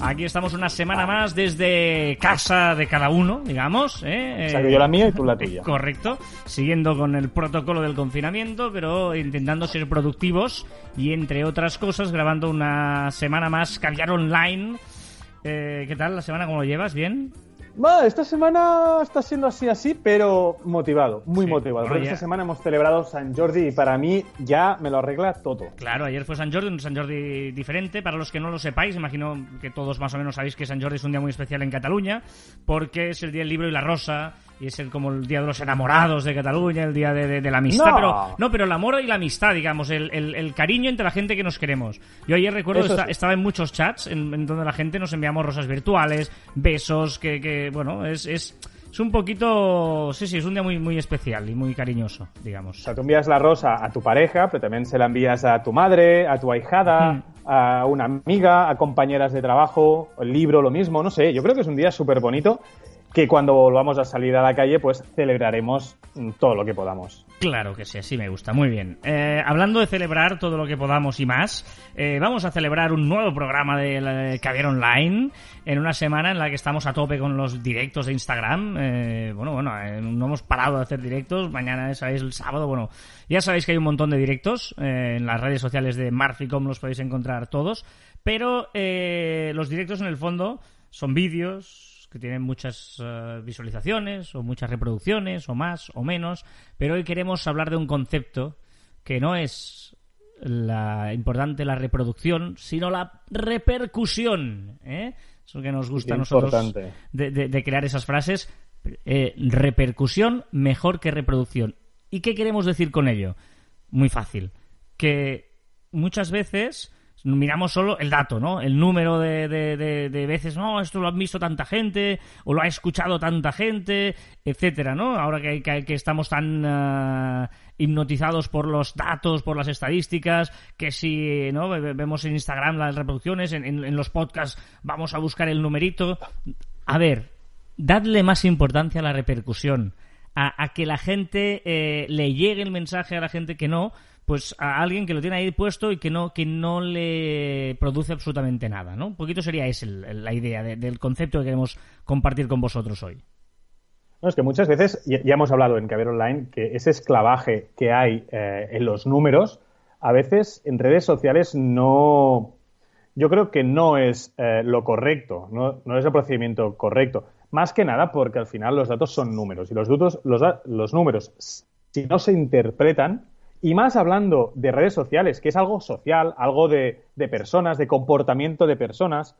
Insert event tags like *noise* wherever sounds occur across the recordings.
Aquí estamos una semana más desde casa de cada uno, digamos. ¿eh? O sea, que yo la mía y tú la tuya. Correcto. Siguiendo con el protocolo del confinamiento, pero intentando ser productivos y, entre otras cosas, grabando una semana más Caviar Online. Eh, ¿Qué tal la semana? ¿Cómo lo llevas? ¿Bien? Va, esta semana está siendo así, así, pero motivado, muy Sí, motivado. bueno, Porque esta semana hemos celebrado San Jordi y para mí ya me lo arregla todo. Claro, ayer fue San Jordi, un San Jordi diferente. Para los que no lo sepáis, imagino que todos más o menos sabéis que San Jordi es un día muy especial en Cataluña, porque es el día del libro y la rosa, y es el, como el día de los enamorados de Cataluña, el día de, de- de la amistad. No. Pero, no, pero el amor y la amistad, digamos, el, el- el cariño entre la gente que nos queremos. Yo ayer recuerdo que Eso esta- sí. estaba en muchos chats en, en donde la gente nos enviamos rosas virtuales, besos, que, que bueno, es, es, es un poquito. Sí, sí, es un día muy, muy especial y muy cariñoso, digamos. O sea, tú envías la rosa a tu pareja, pero también se la envías a tu madre, a tu ahijada, Mm. a una amiga, a compañeras de trabajo, el libro, lo mismo, no sé. Yo creo que es un día súper bonito que cuando volvamos a salir a la calle, pues celebraremos mm, todo lo que podamos. Claro que sí, así me gusta. Muy bien. Eh, hablando de celebrar todo lo que podamos y más, eh, vamos a celebrar un nuevo programa de Caviar Online en una semana en la que estamos a tope con los directos de Instagram. Eh, bueno, bueno, no hemos parado de hacer directos. Mañana, sabéis, el sábado, bueno, ya sabéis que hay un montón de directos. en las redes sociales de Marficom los podéis encontrar todos. Pero los directos en el fondo son vídeos que tienen muchas eh, visualizaciones o muchas reproducciones o más o menos, pero hoy queremos hablar de un concepto que no es la importante la reproducción, sino la repercusión. ¿eh? Eso que nos gusta Qué a nosotros de- de crear esas frases. Eh, repercusión mejor que reproducción. ¿Y qué queremos decir con ello? Muy fácil. Que muchas veces miramos solo el dato, ¿no? El número de, de- de- de veces, no, esto lo han visto tanta gente, o lo ha escuchado tanta gente, etcétera, ¿no? Ahora que, que- que estamos tan ah, hipnotizados por los datos, por las estadísticas, que si, ¿no? Ve- Vemos en Instagram las reproducciones, en, en- en los podcasts vamos a buscar el numerito. A ver, dadle más importancia a la repercusión, a, a que la gente eh, le llegue el mensaje a la gente que no, pues a alguien que lo tiene ahí puesto y que no, que no le produce absolutamente nada, ¿no? Un poquito sería esa la idea de- del concepto que queremos compartir con vosotros hoy. No, es que muchas veces, ya, hemos hablado en Caber Online, que ese esclavaje que hay eh, en los números, a veces en redes sociales no. Yo creo que no es eh, lo correcto, no, es el procedimiento correcto. Más que nada porque al final los datos son números y los, datos, los, los números, si no se interpretan, y más hablando de redes sociales, que es algo social, algo de, personas, de comportamiento de personas,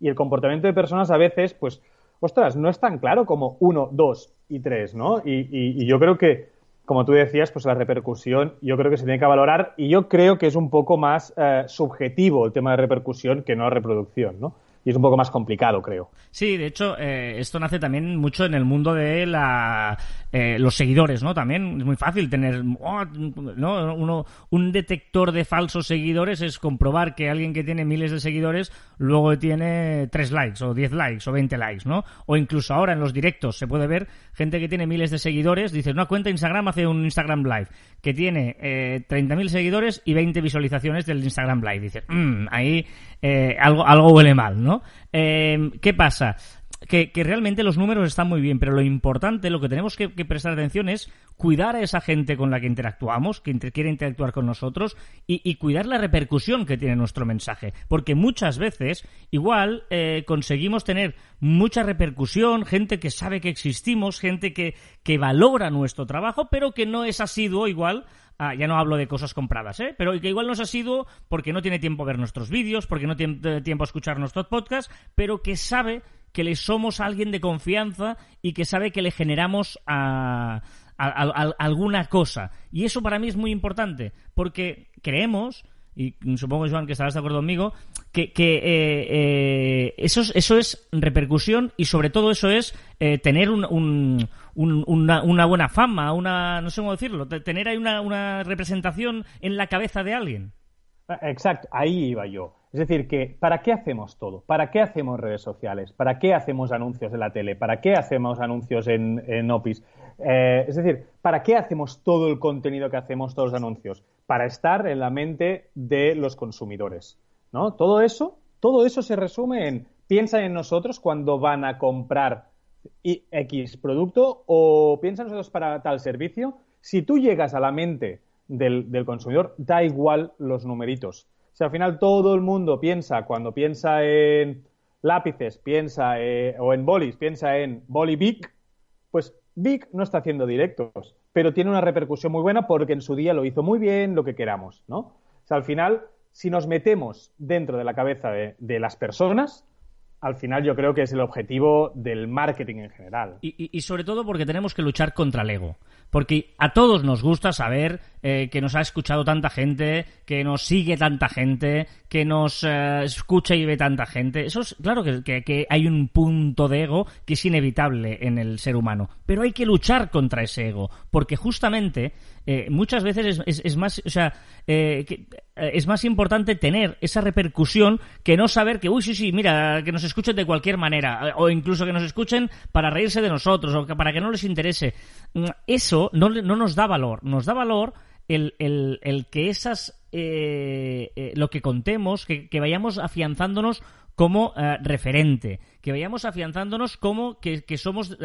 y el comportamiento de personas a veces, pues, ostras, no es tan claro como uno, dos y tres, ¿no? Y, y- y yo creo que, como tú decías, pues la repercusión yo creo que se tiene que valorar y yo creo que es un poco más eh, subjetivo el tema de repercusión que no reproducción, ¿no? Y es un poco más complicado, creo. Sí, de hecho, eh, esto nace también mucho en el mundo de la, eh, los seguidores, ¿no? También es muy fácil tener, oh, ¿no? Uno, un detector de falsos seguidores es comprobar que alguien que tiene miles de seguidores luego tiene 3 likes o 10 likes o 20 likes, ¿no? O incluso ahora en los directos se puede ver gente que tiene miles de seguidores, dice, una cuenta Instagram hace un Instagram Live que tiene eh, 30.000 seguidores y 20 visualizaciones del Instagram Live. Dice, "Mm, ahí eh, algo, algo huele mal, ¿no? Eh, ¿Qué pasa? Que, realmente los números están muy bien, pero lo importante, lo que tenemos que, prestar atención es cuidar a esa gente con la que interactuamos, que quiere interactuar con nosotros, y, y cuidar la repercusión que tiene nuestro mensaje. Porque muchas veces, igual, eh, conseguimos tener mucha repercusión, gente que sabe que existimos, gente que, que valora nuestro trabajo, pero que no es asiduo igual Ah, ya no hablo de cosas compradas, ¿eh? Pero que igual nos ha sido porque no tiene tiempo a ver nuestros vídeos, porque no tiene eh, tiempo a escuchar nuestros podcasts, pero que sabe que le somos alguien de confianza y que sabe que le generamos a, a- alguna cosa. Y eso para mí es muy importante, porque creemos y supongo, Joan, que estarás de acuerdo conmigo, que, que eh, eh, eso, es, eso es repercusión y sobre todo eso es eh, tener un, un, una, una, buena fama, una, no sé cómo decirlo, tener ahí una, una representación en la cabeza de alguien. Exacto, ahí iba yo. Es decir, que ¿para qué hacemos todo? ¿Para qué hacemos redes sociales? ¿Para qué hacemos anuncios en la tele? ¿Para qué hacemos anuncios en, en Opis? Eh, es decir, ¿para qué hacemos todo el contenido que hacemos, todos los anuncios? Para estar en la mente de los consumidores. ¿no? Todo eso, todo eso se resume en piensa en nosotros cuando van a comprar X producto o piensa en nosotros para tal servicio. Si tú llegas a la mente del, consumidor, da igual los numeritos si al final todo el mundo piensa, cuando piensa en lápices, piensa eh, o en bolis, piensa en boli Big, pues Big no está haciendo directos, pero tiene una repercusión muy buena porque en su día lo hizo muy bien, lo que queramos, ¿no? Al final, si nos metemos dentro de la cabeza de las personas, al final yo creo que es el objetivo del marketing en general. Y, sobre todo porque tenemos que luchar contra el ego. Porque a todos nos gusta saber eh, que nos ha escuchado tanta gente, que nos sigue tanta gente, que nos eh, escucha y ve tanta gente. Eso es claro que, que, hay un punto de ego que es inevitable en el ser humano. Pero hay que luchar contra ese ego. Porque justamente eh, muchas veces es, más, o sea, eh, eh, es más importante tener esa repercusión que no saber que, uy, sí, sí, mira, que nos escuchen de cualquier manera, o incluso que nos escuchen para reírse de nosotros, o para que no les interese. Mm, no, no nos da valor, nos da valor el, que esas, lo que contemos, que, vayamos afianzándonos como referente, que vayamos afianzándonos como que, somos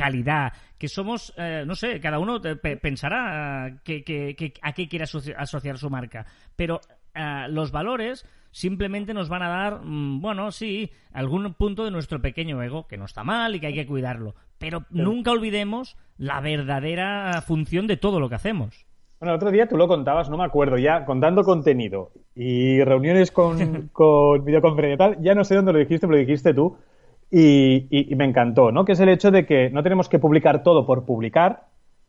calidad, que somos, eh, no sé, cada uno pensará a qué quiere asociar, su marca, pero eh, los valores simplemente nos van a dar, mm, bueno, sí, algún punto de nuestro pequeño ego, que no está mal y que hay que cuidarlo, pero nunca olvidemos la verdadera función de todo lo que hacemos. Bueno, el otro día tú lo contabas, no me acuerdo, ya contando contenido y reuniones con, *laughs* con videoconferencia y tal, ya no sé dónde lo dijiste, pero lo dijiste tú, y, me encantó, ¿no? Que es el hecho de que no tenemos que publicar todo por publicar,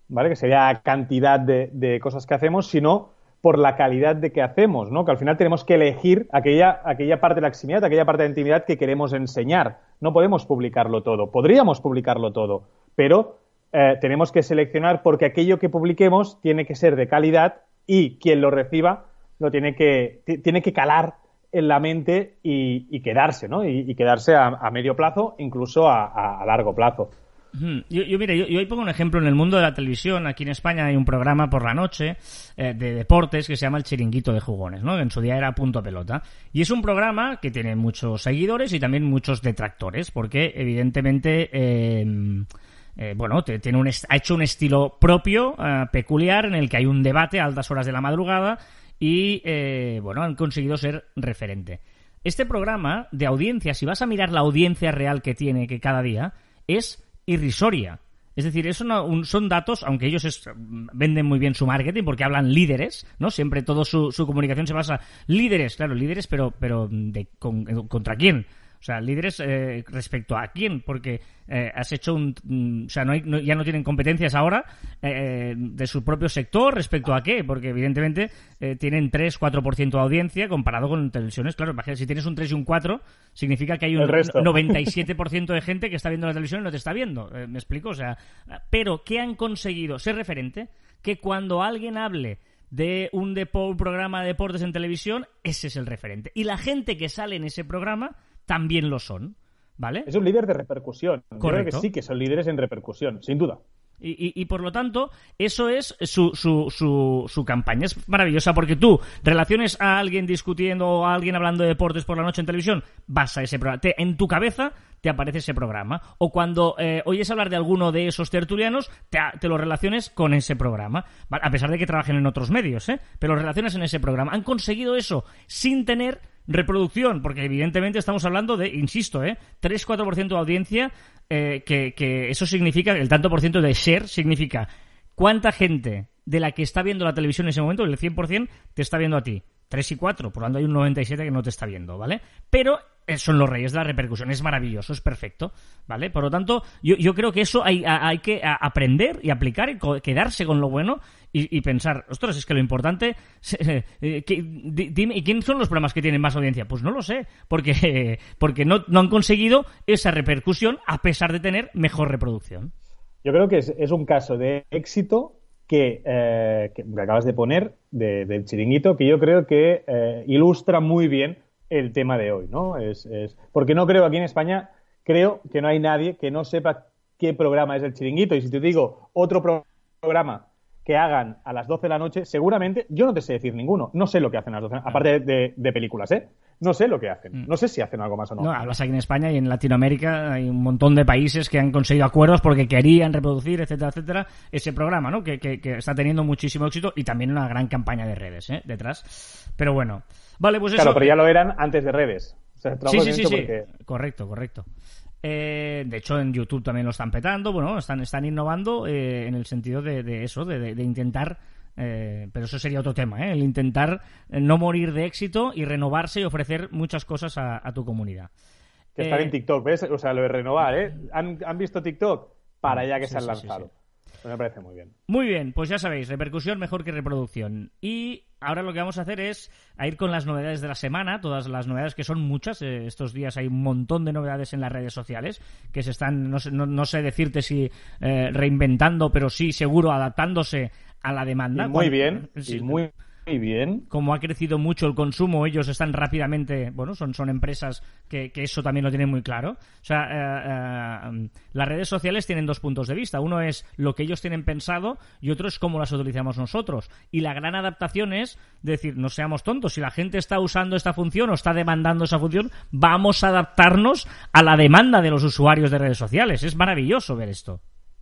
¿vale? Que sería cantidad de, cosas que hacemos, sino por la calidad de que hacemos, ¿no? Que al final tenemos que elegir aquella, aquella parte de la eximidad, aquella parte de la intimidad que queremos enseñar. No podemos publicarlo todo. Podríamos publicarlo todo, pero eh, tenemos que seleccionar porque aquello que publiquemos tiene que ser de calidad y quien lo reciba lo tiene que, tiene que calar en la mente y, quedarse, ¿no? Y, quedarse a, medio plazo, incluso a, largo plazo. Yo, yo, mire, yo, yo, pongo un ejemplo en el mundo de la televisión. Aquí en España hay un programa por la noche eh, de deportes que se llama El Chiringuito de Jugones, ¿no? En su día era Punto Pelota. Y es un programa que tiene muchos seguidores y también muchos detractores, porque evidentemente, eh, eh, bueno, tiene un, ha hecho un estilo propio, peculiar, en el que hay un debate a altas horas de la madrugada y eh, bueno, han conseguido ser referente. Este programa de audiencia, si vas a mirar la audiencia real que tiene que cada día, es irrisoria. Es decir, eso son datos, aunque ellos venden muy bien su marketing porque hablan líderes, ¿no? Siempre toda su, comunicación se basa líderes, claro, líderes, pero, pero de, ¿contra quién? O sea, líderes eh, respecto a quién, porque eh, has hecho un... Mm, o sea, no, ya no tienen competencias ahora eh, de su propio sector respecto a qué, porque evidentemente tienen 3-4% de audiencia comparado con televisiones. Claro, imagínate, si tienes un 3 y un 4, significa que hay un 97% de gente que está viendo la televisión y no te está viendo. ¿Me explico? O sea, pero ¿qué han conseguido? Ser referente, que cuando alguien hable de un, un programa de deportes en televisión, ese es el referente. Y la gente que sale en ese programa también lo son. ¿Vale? Es un líder de repercusión. Correcto. creo que sí que son líderes en repercusión, sin duda. Y, por lo tanto, eso es su, su, su, su, campaña. Es maravillosa porque tú relaciones a alguien discutiendo o a alguien hablando de deportes por la noche en televisión, vas a ese programa. en tu cabeza te aparece ese programa. O cuando eh, oyes hablar de alguno de esos tertulianos, te, te, lo relaciones con ese programa. A pesar de que trabajen en otros medios, ¿eh? Pero lo relacionas en ese programa. Han conseguido eso sin tener reproducción, porque evidentemente estamos hablando de, insisto, ¿eh? 3-4% de audiencia, eh, que, eso significa, el tanto por ciento de share significa cuánta gente de la que está viendo la televisión en ese momento, el 100%, te está viendo a ti. 3 y 4, por lo tanto hay un 97 que no te está viendo, ¿vale? Pero eh, son los reyes de la repercusión, es maravilloso, es perfecto, ¿vale? Por lo tanto, yo, yo creo que eso hay, hay que aprender y aplicar y quedarse con lo bueno y, pensar, ostras, es que lo importante, eh, dime, ¿y quiénes son los programas que tienen más audiencia? Pues no lo sé, porque, *laughs* porque no, no han conseguido esa repercusión a pesar de tener mejor reproducción. Yo creo que es un caso de éxito que, eh, que, acabas de poner del chiringuito, que yo creo que eh, ilustra muy bien el tema de hoy, ¿no? Es, es, porque no creo aquí en España, creo que no hay nadie que no sepa qué programa es el chiringuito. Y si te digo otro programa que hagan a las 12 de la noche, seguramente yo no te sé decir ninguno. No sé lo que hacen a las 12, aparte de, de películas, ¿eh? no sé lo que hacen. Mm. No sé si hacen algo más o no. No, hablas aquí en España y en Latinoamérica hay un montón de países que han conseguido acuerdos porque querían reproducir, etcétera, etcétera, ese programa, ¿no? Que, que, está teniendo muchísimo éxito y también una gran campaña de redes, ¿eh? Detrás. Pero bueno. Vale, pues eso. Claro, pero ya lo eran antes de redes. sí, sí, sí, sí. Correcto, correcto. Eh, de hecho, en YouTube también lo están petando, bueno, están, están innovando eh, en el sentido de, de eso, de, de intentar eh, pero eso sería otro tema, ¿eh? el intentar eh, no morir de éxito y renovarse y ofrecer muchas cosas a, tu comunidad. Que están en TikTok, ¿ves? O sea, lo de renovar, ¿eh? ¿Han, visto TikTok? Para allá que se han lanzado. Me parece muy bien. Muy bien, pues ya sabéis, repercusión mejor que reproducción. Y ahora lo que vamos a hacer es a ir con las novedades de la semana, todas las novedades que son muchas. estos días hay un montón de novedades en las redes sociales que se están, no sé, no, sé decirte si reinventando, pero sí seguro adaptándose a la demanda. muy bien, muy, bien. Como ha crecido mucho el consumo, ellos están rápidamente, bueno, son, son empresas que, eso también lo tienen muy claro. O sea, eh, eh, las redes sociales tienen dos puntos de vista. Uno es lo que ellos tienen pensado y otro es cómo las utilizamos nosotros. Y la gran adaptación es decir, no seamos tontos, si la gente está usando esta función o está demandando esa función, vamos a adaptarnos a la demanda de los usuarios de redes sociales. Es maravilloso ver esto.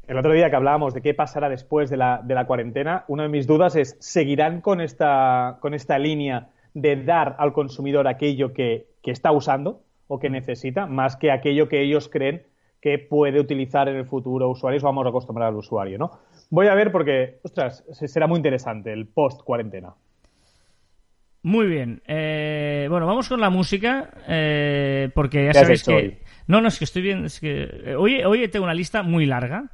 El otro día que hablábamos de qué pasará después de la, de la cuarentena, una de mis dudas es, ¿seguirán con esta, con esta línea de dar al consumidor aquello que, está usando o que necesita, más que aquello que ellos creen que puede utilizar en el futuro usuarios, vamos a acostumbrar al usuario, ¿no? Voy a ver porque, ostras, será muy interesante el post-cuarentena. Muy bien. Eh, bueno, vamos con la música, eh, porque ya sabéis que... No, no, es que estoy bien, es que... Eh, hoy, hoy tengo una lista muy larga,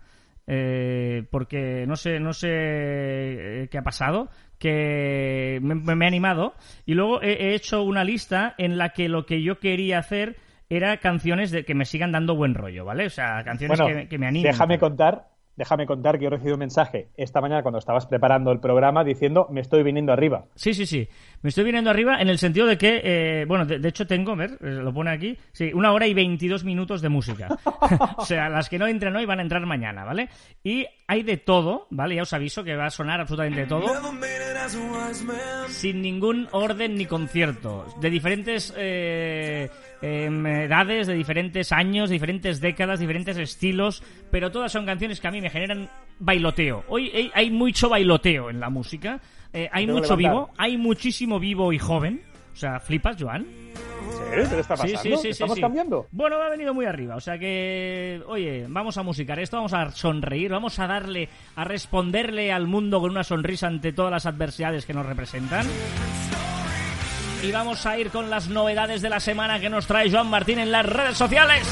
eh, porque no sé, no sé eh, qué ha pasado, que me, he animado y luego he, hecho una lista en la que lo que yo quería hacer era canciones de que me sigan dando buen rollo, ¿vale? O sea, canciones que, que, me animen. Déjame contar déjame contar que he recibido un mensaje esta mañana cuando estabas preparando el programa diciendo me estoy viniendo arriba. Sí, sí, sí. Me estoy viniendo arriba en el sentido de que, eh, bueno, de, hecho tengo, a ver, eh, lo pone aquí, sí, una hora y 22 minutos de música. *laughs* o sea, las que no entran hoy van a entrar mañana, ¿vale? Y hay de todo, ¿vale? Ya os aviso que va a sonar absolutamente todo. Sin ningún orden ni concierto. De diferentes... Eh, Em, edades, de diferentes años, diferentes décadas, diferentes estilos, pero todas son canciones que a mí me generan bailoteo. Hoy hay mucho bailoteo en la música, eh, hay mucho vivo, hay muchísimo vivo y joven. O sea, flipas, Joan. ¿Sí? ¿Qué está pasando? Sí, sí, ¿Estamos cambiando? Bueno, me ha venido muy arriba. O sea que, oye, vamos a musicar esto, vamos a sonreír, vamos a darle, a responderle al mundo con una sonrisa ante todas las adversidades que nos representan y vamos a ir con las novedades de la semana que nos trae Joan Martín en las redes sociales.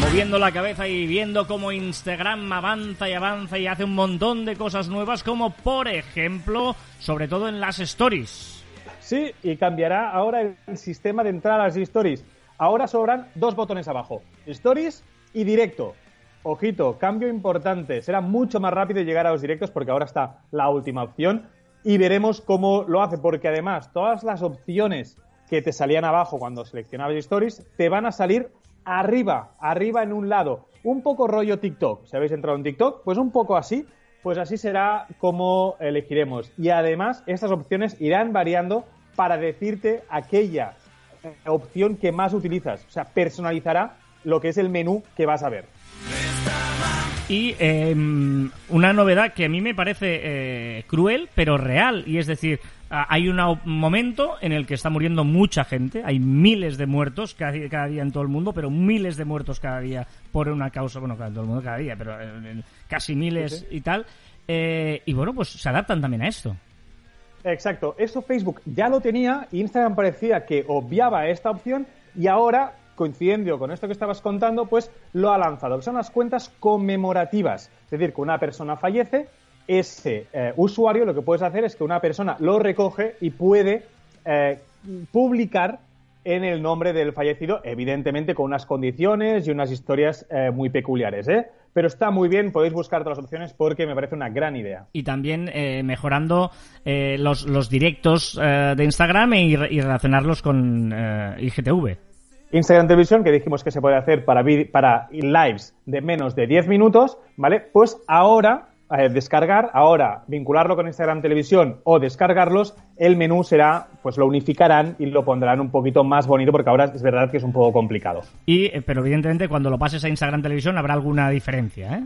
Moviendo la cabeza y viendo cómo Instagram avanza y avanza y hace un montón de cosas nuevas, como por ejemplo, sobre todo en las stories. Sí, y cambiará ahora el sistema de entrar a las stories. Ahora sobran dos botones abajo, stories y directo. Ojito, cambio importante. Será mucho más rápido llegar a los directos porque ahora está la última opción y veremos cómo lo hace porque además todas las opciones que te salían abajo cuando seleccionabas stories te van a salir arriba, arriba en un lado. Un poco rollo TikTok. Si habéis entrado en TikTok, pues un poco así, pues así será como elegiremos. Y además estas opciones irán variando para decirte aquella opción que más utilizas. O sea, personalizará lo que es el menú que vas a ver. Y em, una novedad que a mí me parece eh, cruel, pero real. Y es decir, hay un momento en el que está muriendo mucha gente. Hay miles de muertos cada, cada, día en todo el mundo, pero miles de muertos cada día por una causa. Bueno, en todo el mundo cada día, pero casi miles y tal. Eh, y bueno, pues se adaptan también a esto. Exacto. Eso Facebook ya lo tenía. Instagram parecía que obviaba esta opción y ahora coincidiendo con esto que estabas contando, pues lo ha lanzado, que son las cuentas conmemorativas. Es decir, que una persona fallece, ese eh, usuario lo que puedes hacer es que una persona lo recoge y puede eh, publicar en el nombre del fallecido, evidentemente con unas condiciones y unas historias eh, muy peculiares, ¿eh? Pero está muy bien, podéis buscar las opciones porque me parece una gran idea. Y también mejorando los, los, directos de Instagram y, y relacionarlos con IGTV. Instagram Televisión, que dijimos que se puede hacer para, para lives de menos de 10 minutos, ¿vale? Pues ahora, eh, descargar, ahora vincularlo con Instagram Televisión o descargarlos, el menú será, pues lo unificarán y lo pondrán un poquito más bonito porque ahora es verdad que es un poco complicado. Y, eh, pero evidentemente cuando lo pases a Instagram Televisión habrá alguna diferencia, ¿eh?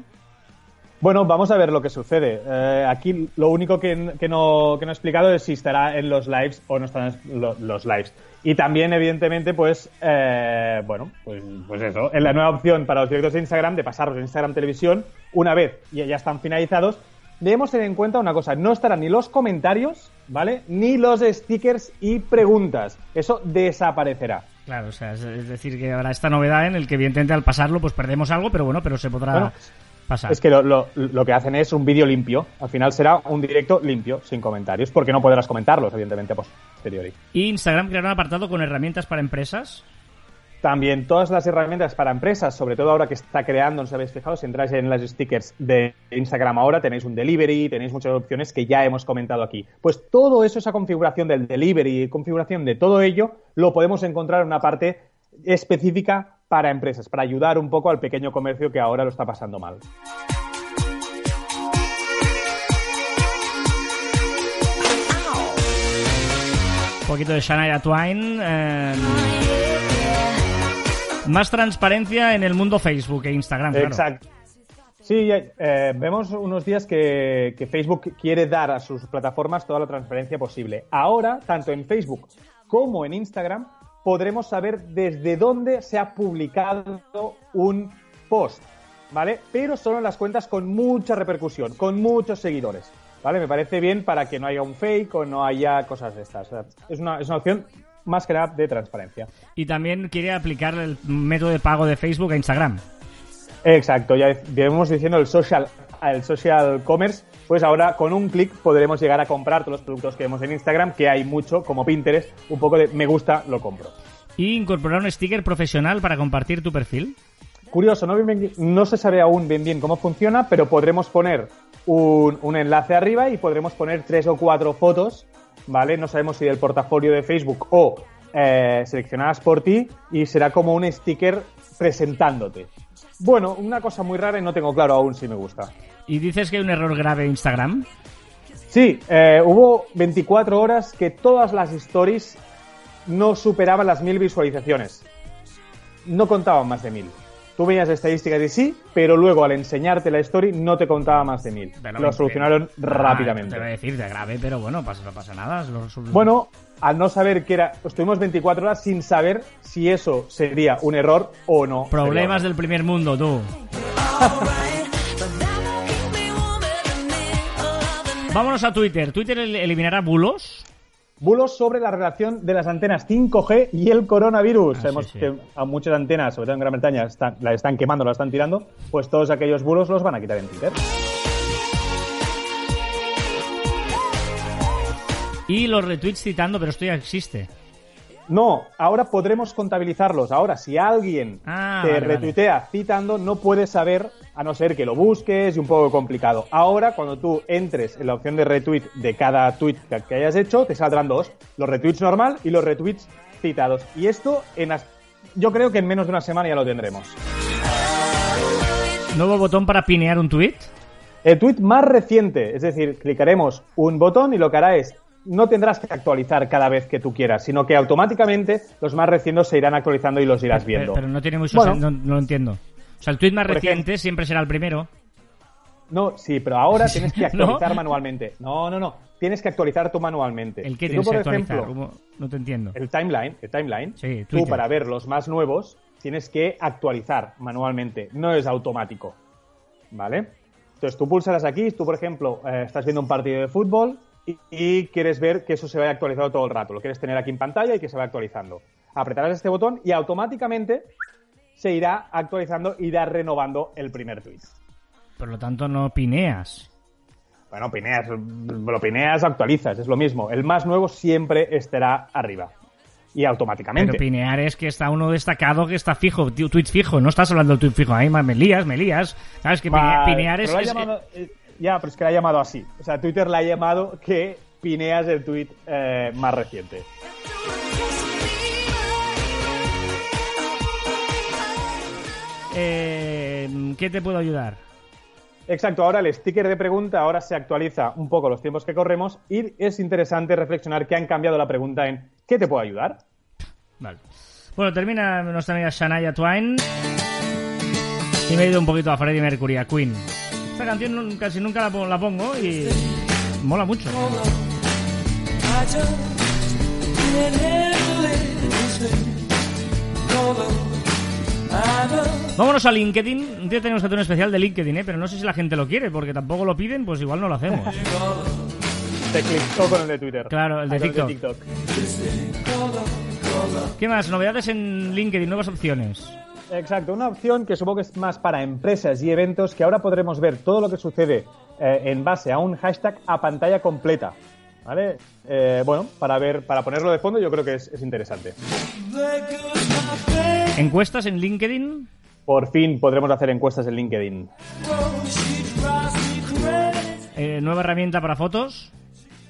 Bueno, vamos a ver lo que sucede. Eh, aquí lo único que, no, que, no, he explicado es si estará en los lives o no estarán en los lives. Y también, evidentemente, pues, eh, bueno, pues, pues eso, en la nueva opción para los directos de Instagram, de pasarlos en Instagram Televisión, una vez ya están finalizados, debemos tener en cuenta una cosa, no estarán ni los comentarios, ¿vale? Ni los stickers y preguntas. Eso desaparecerá. Claro, o sea, es, decir, que habrá esta novedad en el que evidentemente al pasarlo pues perdemos algo, pero bueno, pero se podrá... Es que lo, que hacen es un vídeo limpio. Al final será un directo limpio, sin comentarios, porque no podrás comentarlos, evidentemente, a posteriori. ¿Y Instagram creará un apartado con herramientas para empresas? También todas las herramientas para empresas, sobre todo ahora que está creando, no os habéis fijado, si entráis en las stickers de Instagram ahora, tenéis un delivery, tenéis muchas opciones que ya hemos comentado aquí. Pues todo eso, esa configuración del delivery, configuración de todo ello, lo podemos encontrar en una parte específica para empresas, para ayudar un poco al pequeño comercio que ahora lo está pasando mal. Un poquito de Shania Twain. Eh, más transparencia en el mundo Facebook e Instagram. Claro. Exacto. Sí, eh, vemos unos días que, que, Facebook quiere dar a sus plataformas toda la transparencia posible. Ahora, tanto en Facebook como en Instagram, podremos saber desde dónde se ha publicado un post, ¿vale? Pero solo en las cuentas con mucha repercusión, con muchos seguidores, ¿vale? Me parece bien para que no haya un fake o no haya cosas de estas. es, una, es una opción más que nada de transparencia. Y también quiere aplicar el método de pago de Facebook a Instagram. Exacto, ya vemos diciendo el social, el social commerce, pues ahora con un clic podremos llegar a comprar todos los productos que vemos en Instagram, que hay mucho, como Pinterest, un poco de me gusta, lo compro. ¿Y incorporar un sticker profesional para compartir tu perfil? Curioso, no, no se sabe aún bien bien cómo funciona, pero podremos poner un, un enlace arriba y podremos poner tres o cuatro fotos, ¿vale? No sabemos si del portafolio de Facebook o eh, seleccionadas por ti y será como un sticker presentándote. Bueno, una cosa muy rara y no tengo claro aún si me gusta. ¿Y dices que hay un error grave en Instagram? Sí, eh, hubo 24 horas que todas las stories no superaban las mil visualizaciones. No contaban más de mil. Tú veías estadísticas de sí, pero luego al enseñarte la story no te contaba más de mil. lo solucionaron rápidamente. Te voy a decir de grave, pero bueno, no pasa nada. bueno, al no saber que era, estuvimos 24 horas sin saber si eso sería un error o no. Problemas del primer mundo, tú. *laughs* Vámonos a Twitter. ¿Twitter eliminará bulos? Bulos sobre la relación de las antenas 5G y el coronavirus. Ah, Sabemos que a muchas antenas, sobre todo en Gran Bretaña, están, las están quemando, las están tirando. Pues todos aquellos bulos los van a quitar en Twitter. Y los retweets citando, pero esto ya existe. No, ahora podremos contabilizarlos. Ahora, si alguien ah, te retuitea citando, no puedes saber, a no ser que lo busques y un poco complicado. Ahora, cuando tú entres en la opción de retweet de cada tweet que hayas hecho, te saldrán dos: los retweets normal y los retweets citados. Y esto, en yo creo que en menos de una semana ya lo tendremos. ¿Nuevo botón para pinear un tweet? El tweet más reciente, es decir, clicaremos un botón y lo que hará es no tendrás que actualizar cada vez que tú quieras, sino que automáticamente los más recientes se irán actualizando y los irás viendo. Pero, no tiene mucho sentido, no, lo entiendo. O sea, el tweet más reciente siempre será el primero. No, sí, pero ahora tienes que *laughs* actualizar manualmente. No, no, no. Tienes que actualizar tú manualmente. ¿El qué Si tienes tú, que actualizar? No te entiendo. el timeline, el timeline, Sí, tú Twitter. para ver los más nuevos tienes que actualizar manualmente, no es automático. ¿Vale? Entonces tú pulsarás aquí, tú por ejemplo eh, estás viendo un partido de fútbol y, y quieres ver que eso se vaya actualizando todo el rato, lo quieres tener aquí en pantalla y que se vaya actualizando. Apretarás este botón y automáticamente se irá actualizando, irá renovando el primer tweet. Por lo tanto, no pineas. Bueno, pineas, lo pineas, actualizas, es lo mismo. El más nuevo siempre estará arriba. Y automáticamente. Pero pinear es que está uno destacado que está fijo, tweet fijo. No estás hablando del tweet fijo. Ahí me lías, me lías. ¿Sabes que Vale, pinear es. lo ha es- llamado- eh, ya, pero es que la ha llamado así. O sea, Twitter la ha llamado que pineas el tweet eh, más reciente. eh, ¿Qué te puedo ayudar? Exacto, ahora el sticker de pregunta ahora se actualiza un poco los tiempos que corremos y es interesante reflexionar que han cambiado la pregunta en ¿qué te puedo ayudar? Vale. Bueno, termina nuestra amiga Shania Twain. Y me he ido un poquito a Freddie Mercury, a Queen. Esta canción casi nunca la, pon- la pongo y mola mucho. Vámonos a LinkedIn. Un día tenemos que hacer un especial de LinkedIn, ¿eh? pero no sé si la gente lo quiere, porque tampoco lo piden, pues igual no lo hacemos. Te clickó con el de Twitter. Claro, el de Ah, con TikTok. ¿Qué más? Novedades en LinkedIn, nuevas opciones. Exacto, una opción que supongo que es más para empresas y eventos que ahora podremos ver todo lo que sucede eh, en base a un hashtag a pantalla completa. ¿Vale? Eh, bueno, para ver, para ponerlo de fondo yo creo que es, es interesante. Encuestas en LinkedIn. Por fin podremos hacer encuestas en LinkedIn. eh, nueva herramienta para fotos.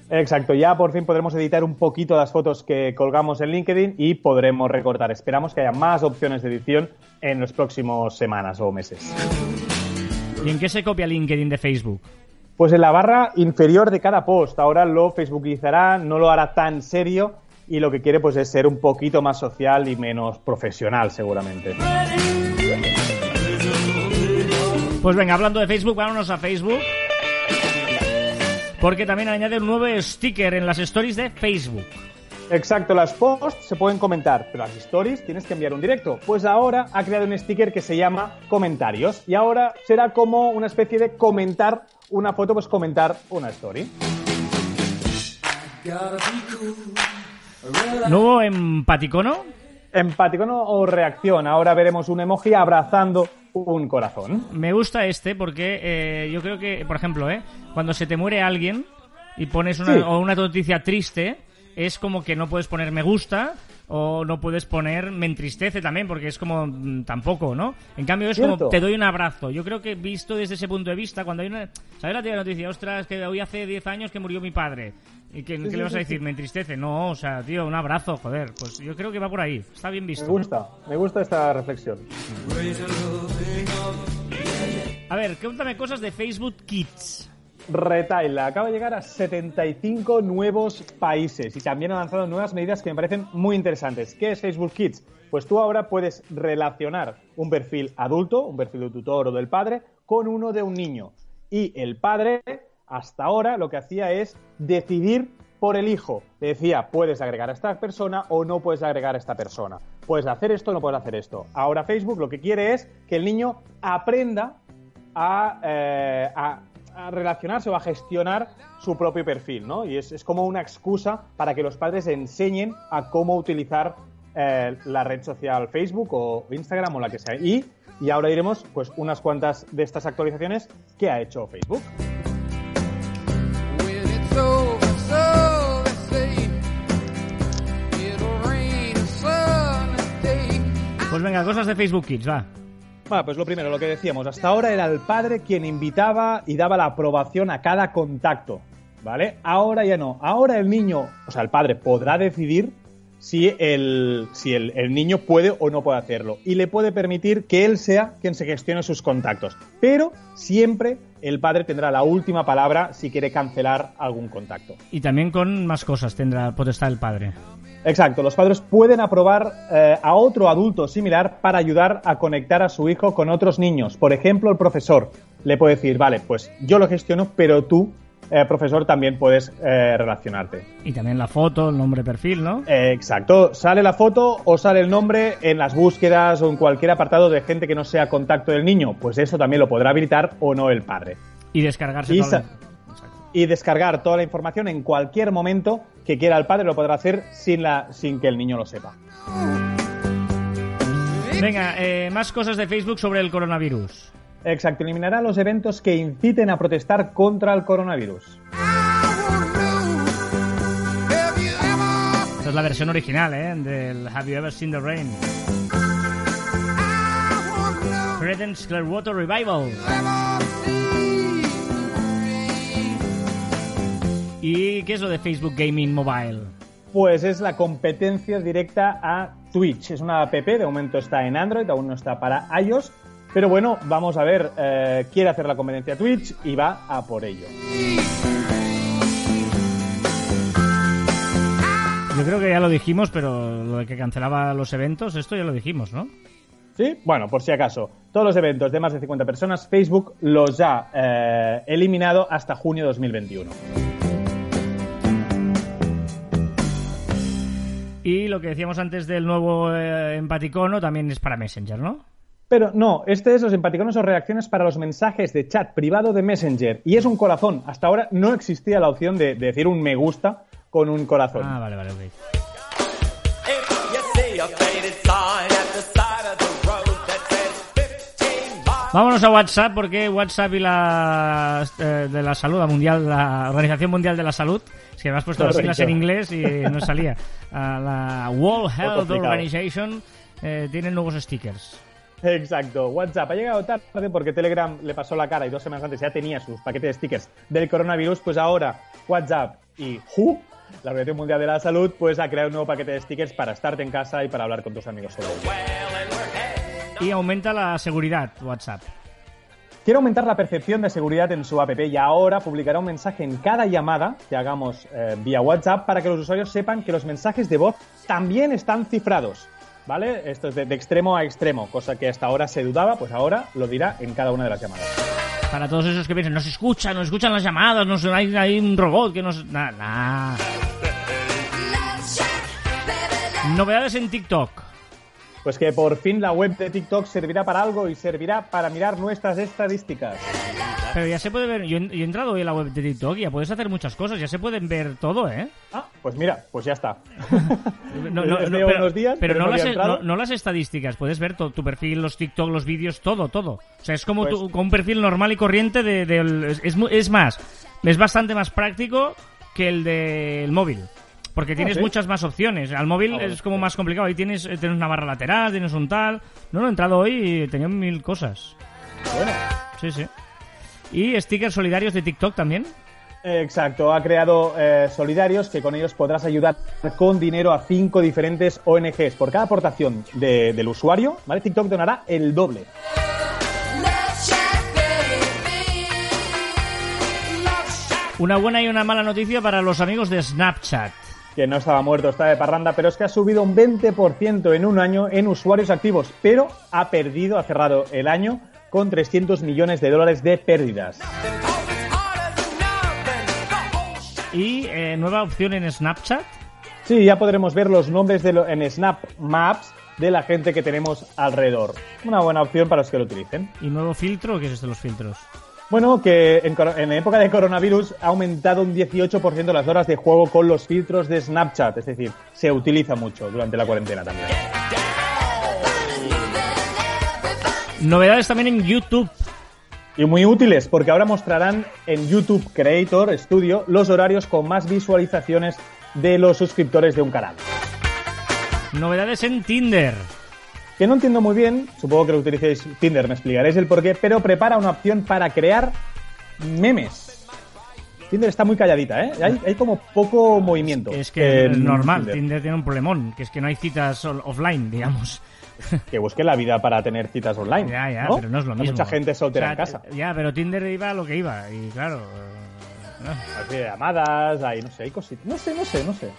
Exacto, ya por fin podremos editar un poquito las fotos que colgamos en LinkedIn y podremos recortar. Esperamos que haya más opciones de edición en los próximos semanas o meses. ¿Y en qué se copia LinkedIn de Facebook? Pues en la barra inferior de cada post. Ahora lo facebookizará, no lo hará tan serio y lo que quiere pues es ser un poquito más social y menos profesional seguramente. Pues venga, hablando de Facebook, vámonos a Facebook. Porque también añade un nuevo sticker en las stories de Facebook. Exacto, las posts se pueden comentar, pero las stories tienes que enviar un directo. Pues ahora ha creado un sticker que se llama comentarios y ahora será como una especie de comentar una foto, pues comentar una story. Nuevo empaticono. Empático ¿no? o reacción. Ahora veremos un emoji abrazando un corazón. Me gusta este porque eh, yo creo que, por ejemplo, eh, cuando se te muere alguien y pones una, Sí. o una noticia triste, es como que no puedes poner me gusta o no puedes poner me entristece también porque es como mm, tampoco, ¿no? En cambio es Cierto. como te doy un abrazo. Yo creo que visto desde ese punto de vista, cuando hay una... ¿Sabes la típica noticia? Ostras, que hoy hace 10 años que murió mi padre. ¿Y qué sí, le vas a decir? Me entristece. No, o sea, tío, un abrazo, joder. Pues yo creo que va por ahí. Está bien Me visto. gusta, me gusta esta reflexión. A ver, cuéntame cosas de Facebook Kids. Retail acaba de llegar a 75 nuevos países y también ha lanzado nuevas medidas que me parecen muy interesantes. ¿Qué es Facebook Kids? Pues tú ahora puedes relacionar un perfil adulto, un perfil del tutor o del padre, con uno de un niño. Y el padre, hasta ahora, lo que hacía es decidir por el hijo. Le decía, puedes agregar a esta persona o no puedes agregar a esta persona. Puedes hacer esto o no puedes hacer esto. Ahora Facebook lo que quiere es que el niño aprenda a, eh, relacionarse o a gestionar su propio perfil, ¿no? Y es, es como una excusa para que los padres enseñen a cómo utilizar eh, la red social Facebook o Instagram o la que sea. Y, y ahora diremos pues unas cuantas de estas actualizaciones que ha hecho Facebook. Pues venga, cosas de Facebook Kids, va. Bueno, pues lo primero, lo que decíamos, hasta ahora era el padre quien invitaba y daba la aprobación a cada contacto, ¿vale? Ahora ya no, ahora el niño, o sea, el padre podrá decidir si el, si el, el niño puede o no puede hacerlo y le puede permitir que él sea quien se gestione sus contactos, pero siempre el padre tendrá la última palabra si quiere cancelar algún contacto. Y también con más cosas tendrá potestad el padre. Exacto, los padres pueden aprobar eh, a otro adulto similar para ayudar a conectar a su hijo con otros niños. Por ejemplo, el profesor. le puede decir, vale, pues yo lo gestiono, pero tú, eh, profesor, también puedes eh, relacionarte. Y también la foto, el nombre, perfil, ¿no? Exacto, sale la foto o sale el nombre en las búsquedas o en cualquier apartado de gente que no sea contacto del niño, pues eso también lo podrá habilitar o no el padre. Y descargarse Y Y descargar toda la información en cualquier momento que quiera el padre lo podrá hacer sin, la, sin que el niño lo sepa. Venga, eh, más cosas de Facebook sobre el coronavirus. Exacto, eliminará los eventos que inciten a protestar contra el coronavirus. Esta es la versión original, ¿eh? Del Have You Ever Seen the Rain? Creedence Clearwater Revival. ¿Y qué es lo de Facebook Gaming Mobile? Pues es la competencia directa a Twitch. Es una app, de momento está en Android, aún no está para iOS. Pero bueno, vamos a ver, eh, quiere hacer la competencia a Twitch y va a por ello. Yo creo que ya lo dijimos, pero lo de que cancelaba los eventos, esto ya lo dijimos, ¿no? ¿Sí? Bueno, por si acaso, todos los eventos de más de 50 personas, Facebook los ha eh, eliminado hasta junio de 2021. Y lo que decíamos antes del nuevo eh, empaticono también es para Messenger, ¿no? Pero no, este es los empaticonos o reacciones para los mensajes de chat privado de Messenger. Y es un corazón. Hasta ahora no existía la opción de, de decir un me gusta con un corazón. Ah, vale, vale, ok. If you see a faded sign at the side of the road that says 15 miles. Vámonos a WhatsApp porque WhatsApp y la eh, de la salud, la mundial, la Organización Mundial de la Salud, es que me has puesto las siglas en inglés y no salía. Ah, la World Health. Organization eh, tiene nuevos stickers. Exacto. WhatsApp ha llegado tarde porque Telegram le pasó la cara y dos semanas antes ya tenía sus paquetes de stickers del coronavirus. Pues ahora WhatsApp y WHO, la Organización Mundial de la Salud, pues ha creado un nuevo paquete de stickers para estarte en casa y para hablar con tus amigos ello. Y aumenta la seguridad WhatsApp. Quiere aumentar la percepción de seguridad en su app y ahora publicará un mensaje en cada llamada que hagamos eh, vía WhatsApp para que los usuarios sepan que los mensajes de voz también están cifrados. ¿Vale? Esto es de, de extremo a extremo, cosa que hasta ahora se dudaba, pues ahora lo dirá en cada una de las llamadas. Para todos esos que piensan, no se escuchan, no se escuchan las llamadas, no se, hay, hay un robot que nos... Nah, nah. Novedades en TikTok. Pues que por fin la web de TikTok servirá para algo y servirá para mirar nuestras estadísticas. Pero ya se puede ver, yo, he- entrado hoy en la web de TikTok y ya puedes hacer muchas cosas, ya se pueden ver todo, ¿eh? Ah, pues mira, pues ya está. *laughs* No, no, Es no, de pero, unos días, pero pero no, las, no- estadísticas, puedes ver to- tu perfil, los TikTok, los vídeos, todo, todo. O sea, es como, Pues- tu- como un perfil normal y corriente de, es mu- es más, es bastante más práctico que el del móvil. Porque tienes ¿sí? muchas más opciones. Al móvil Ah, bueno, es como más complicado. Ahí tienes, eh, tienes una barra lateral, tienes un tal. No, no, he entrado hoy y tenía mil cosas. Bueno, Sí, sí. Y stickers solidarios de TikTok también. exacto. Ha creado eh, solidarios que con ellos podrás ayudar con dinero a cinco diferentes ONGs. Por cada aportación de- del usuario, ¿vale? TikTok donará el doble. Una buena y una mala noticia para los amigos de Snapchat. Que no estaba muerto, está de parranda, pero es que ha subido un 20% en un año en usuarios activos, pero ha perdido, ha cerrado el año con 300 millones de dólares de pérdidas. Y eh, nueva opción en Snapchat. Sí, ya podremos ver los nombres de lo- en Snap Maps de la gente que tenemos alrededor. Una buena opción para los que lo utilicen. ¿Y nuevo filtro? ¿Qué es esto de los filtros? Bueno, que en, en época de coronavirus ha aumentado un 18% las horas de juego con los filtros de Snapchat, es decir, se utiliza mucho durante la cuarentena también. Novedades también en YouTube. Y muy útiles, porque ahora mostrarán en YouTube Creator Studio los horarios con más visualizaciones de los suscriptores de un canal. Novedades en Tinder. Que no entiendo muy bien, supongo que lo utilicéis Tinder, me explicaréis el porqué, pero prepara una opción para crear memes. Tinder está muy calladita, ¿eh? Hay, hay como poco movimiento. Es que es normal, Tinder. Tinder. tiene un problemón, que es que no hay citas offline, digamos. *laughs* Que busque la vida para tener citas online. Ya, ya, ¿no? pero no es lo Hay mismo. mucha gente soltera O sea, en casa. Ya, pero Tinder iba a lo que iba, y claro... eh, ah. Hay llamadas, hay, no sé, hay cositas. No sé, no sé, no sé.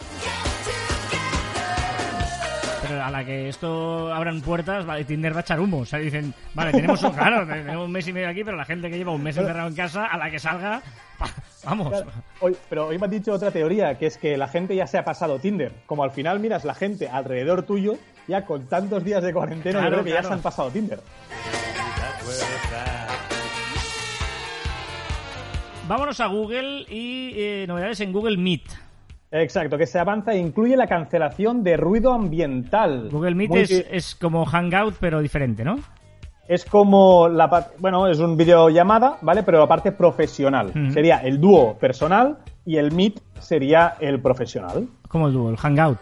Pero a la que esto abran puertas, vale, Tinder va a echar humo. O sea, dicen, vale, tenemos un, claro, tenemos un mes y medio aquí, pero la gente que lleva un mes encerrado en casa, a la que salga, *laughs* vamos. Claro, hoy- pero hoy me han dicho otra teoría, que es que la gente ya se ha pasado Tinder. Como al final miras la gente alrededor tuyo, ya con tantos días de cuarentena, Claro, yo creo que ya se han pasado Tinder. Vámonos a Google y eh, novedades en Google Meet. Exacto, que se avanza e incluye la cancelación de ruido ambiental. Google Meet Muy es, como Hangout, pero diferente, ¿no? es como la bueno, es un videollamada, ¿vale? Pero la parte profesional. Sería el dúo personal y el Meet sería el profesional. Como el dúo, el Hangout.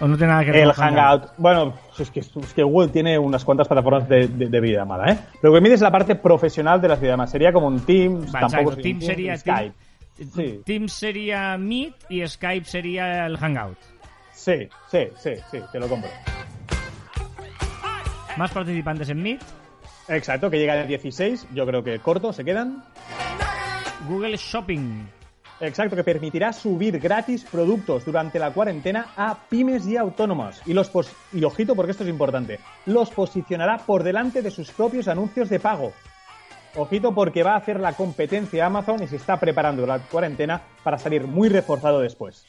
O no tiene nada que ver El Hangout. Bueno, es que, es que Google tiene unas cuantas plataformas de, de, de videollamada, ¿eh? Lo que Meet es la parte profesional de las videollamadas. Sería como un Teams, tampoco exacto. sería un sería Skype. Team- Sí. Teams sería Meet y Skype sería el Hangout. Sí, sí, sí, sí, te lo compro. Más participantes en Meet. Exacto, que llega a 16, yo creo que corto, se quedan. Google Shopping. Exacto, que permitirá subir gratis productos durante la cuarentena a pymes y autónomos. Y los pos- y ojito porque esto es importante, los posicionará por delante de sus propios anuncios de pago. Ojito porque va a hacer la competencia a Amazon y se está preparando la cuarentena para salir muy reforzado después.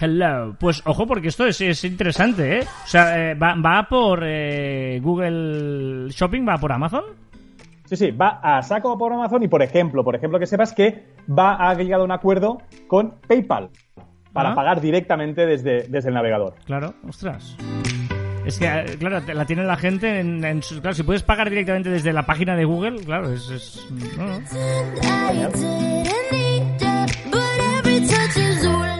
Hello. Pues ojo, porque esto es, es interesante, ¿eh? O sea, eh, va, va por eh, Google Shopping, va por Amazon. Sí, sí, va a saco por Amazon y por ejemplo, por ejemplo que sepas que va a llegado a un acuerdo con PayPal para Ah. pagar directamente desde, desde el navegador. Claro, ostras. Es que, claro, la tiene la gente en, en sus... Claro, si puedes pagar directamente desde la página de Google, claro, es... es no, no.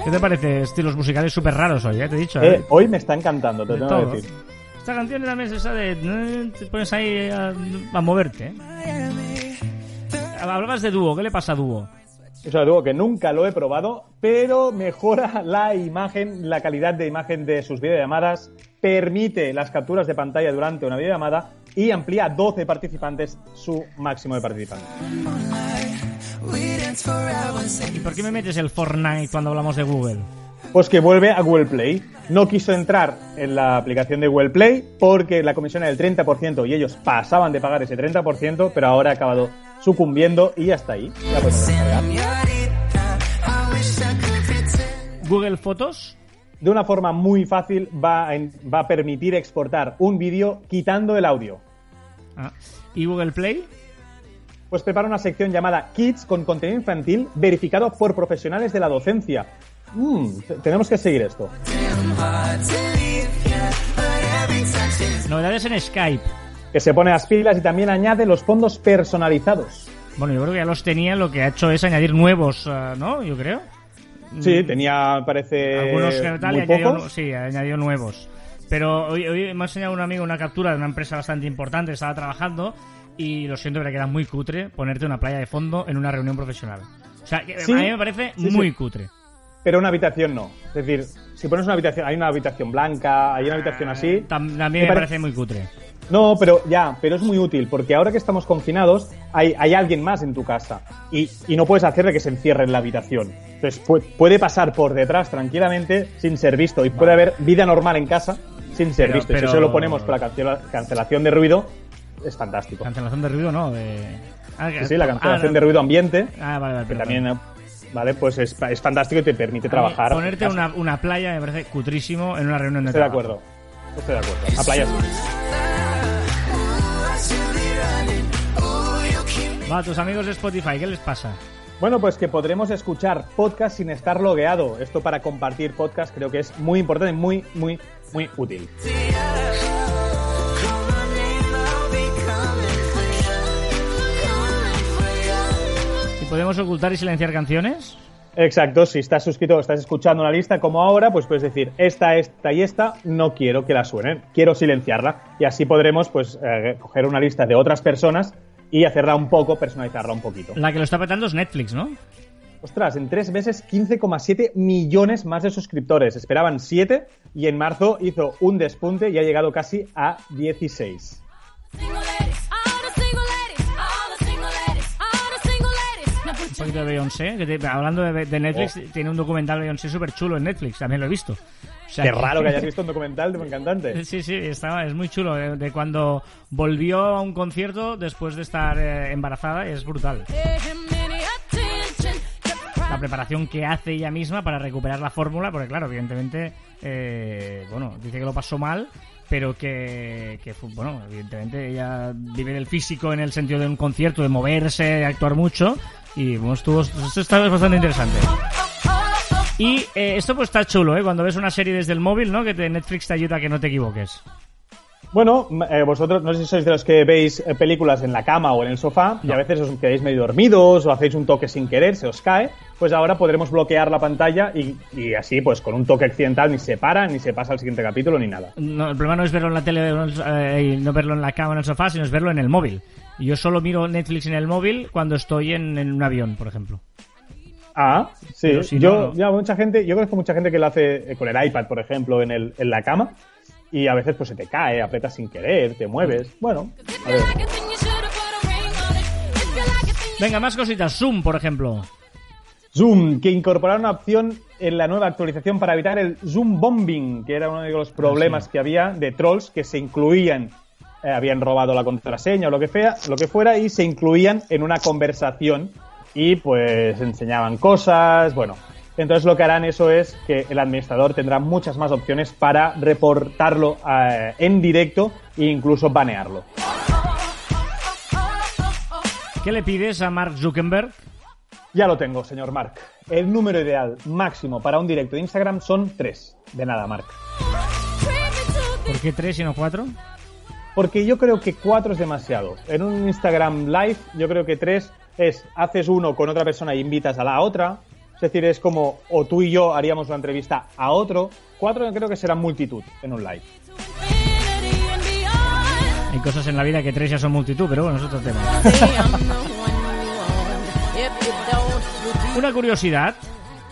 ¿Qué te parece? Estilos musicales súper raros hoy, ¿eh? Te he dicho, ¿eh? Eh, hoy me está encantando, te De tengo que decir. Esta canción también es esa de... Te pones ahí a, a moverte, ¿eh? Hablabas de dúo, ¿qué le pasa a dúo? Eso digo que nunca lo he probado, pero mejora la imagen, la calidad de imagen de sus videollamadas, permite las capturas de pantalla durante una videollamada y amplía a 12 participantes su máximo de participantes. ¿Y por qué me metes el Fortnite cuando hablamos de Google? Pues que vuelve a Google Play. No quiso entrar en la aplicación de Google Play porque la comisión era del 30% y ellos pasaban de pagar ese 30%, pero ahora ha acabado sucumbiendo y ya está ahí. Ya. Google Fotos. De una forma muy fácil va a, va a permitir exportar un vídeo quitando el audio. Ah. ¿Y Google Play? Pues prepara una sección llamada Kids con contenido infantil verificado por profesionales de la docencia. Mm, te- tenemos que seguir esto. Novedades en Skype. Que se pone las pilas y también añade los fondos personalizados. Bueno, yo creo que ya los tenía, lo que ha hecho es añadir nuevos, eh, ¿no? Yo creo. Sí, tenía, parece. Algunos que tal y muy añadió, pocos. sí, ha añadido nuevos. Pero hoy, hoy me ha enseñado un amigo una captura de una empresa bastante importante estaba trabajando y lo siento, pero queda muy cutre ponerte una playa de fondo en una reunión profesional. O sea, Sí, a mí me parece sí, muy sí. cutre. Pero una habitación no. Es decir, si pones una habitación, hay una habitación blanca, hay una habitación así. Tam- También Me me, pare- parece muy cutre. No, pero ya, pero es muy útil, porque ahora que estamos confinados, hay, hay alguien más en tu casa y, y no puedes hacerle que se encierre en la habitación. Entonces pu- puede pasar por detrás tranquilamente sin ser visto y puede haber vida normal en casa sin ser Pero- visto. Y pero- si eso lo ponemos con la cancela- cancelación de ruido, es fantástico. Cancelación de ruido, ¿no? De... Ah, Sí, sí, la cancelación ah, de ruido ambiente, Ah, vale, vale. que también, vale, pues es, es fantástico y te permite trabajar. Ponerte una, una playa me parece cutrísimo en una reunión de Estoy de trabajo. acuerdo. Estoy de acuerdo. A playa sí. Va, tus amigos de Spotify, ¿qué les pasa? Bueno, pues que podremos escuchar podcast sin estar logueado. Esto para compartir podcast creo que es muy importante, muy, muy, muy útil. ¿Y podemos ocultar y silenciar canciones? Exacto, si estás suscrito o estás escuchando una lista como ahora, pues puedes decir esta, esta y esta, no quiero que la suenen, quiero silenciarla. Y así podremos pues eh, coger una lista de otras personas y hacerla un poco, personalizarla un poquito. La que lo está petando es Netflix, ¿no? Ostras, en tres meses 15,7 millones más de suscriptores. Esperaban 7 y en marzo hizo un despunte y ha llegado casi a 16. Un poquito de Beyoncé. que te- hablando de, de Netflix, Oh. tiene un documental de Beyoncé súper chulo en Netflix, también lo he visto. Sea, Qué raro que hayas *laughs* visto un documental de un cantante. Sí, sí, estaba, es muy chulo. De, de cuando volvió a un concierto después de estar eh, embarazada, es brutal. La preparación que hace ella misma para recuperar la fórmula, porque claro, evidentemente, eh, bueno, dice que lo pasó mal, pero que, que bueno, evidentemente ella vive del físico en el sentido de un concierto, de moverse, de actuar mucho, y bueno, estuvo, esto está bastante interesante. Y eh, esto pues está chulo, ¿eh? Cuando ves una serie desde el móvil, ¿no? Que te, Netflix te ayuda a que no te equivoques. Bueno, eh, vosotros no sé si sois de los que veis eh, películas en la cama o en el sofá y a veces os quedáis medio dormidos o hacéis un toque sin querer, se os cae, pues ahora podremos bloquear la pantalla y, y así pues con un toque accidental ni se para, ni se pasa al siguiente capítulo, ni nada. No, el problema no es verlo en la tele, eh, y no verlo en la cama o en el sofá, sino es verlo en el móvil. Yo solo miro Netflix en el móvil cuando estoy en, en un avión, por ejemplo. Ah, sí. Si yo, no, no. ya, mucha gente, yo conozco mucha gente que lo hace eh, con el iPad, por ejemplo, en, el, en la cama y a veces pues se te cae, apretas sin querer, te mueves. Bueno, a ver. Venga, más cositas. Zoom, por ejemplo. Zoom, que incorporaron una opción en la nueva actualización para evitar el Zoom bombing, que era uno de los problemas sí. que había de trolls que se incluían, eh, habían robado la contraseña o lo que, fea, lo que fuera, y se incluían en una conversación y pues enseñaban cosas, bueno. Entonces lo que harán eso es que el administrador tendrá muchas más opciones para reportarlo eh, en directo e incluso banearlo. ¿Qué le pides a Mark Zuckerberg? Ya lo tengo, señor Mark. El número ideal máximo para un directo de Instagram son tres. De nada, Mark. ¿Por qué tres y no cuatro? Porque yo creo que cuatro es demasiado. En un Instagram Live, yo creo que tres es haces uno con otra persona y invitas a la otra. Es decir, es como o tú y yo haríamos una entrevista a otro. Cuatro creo que será multitud en un live. Hay cosas en la vida que tres ya son multitud, pero bueno, es otro tema. Una curiosidad.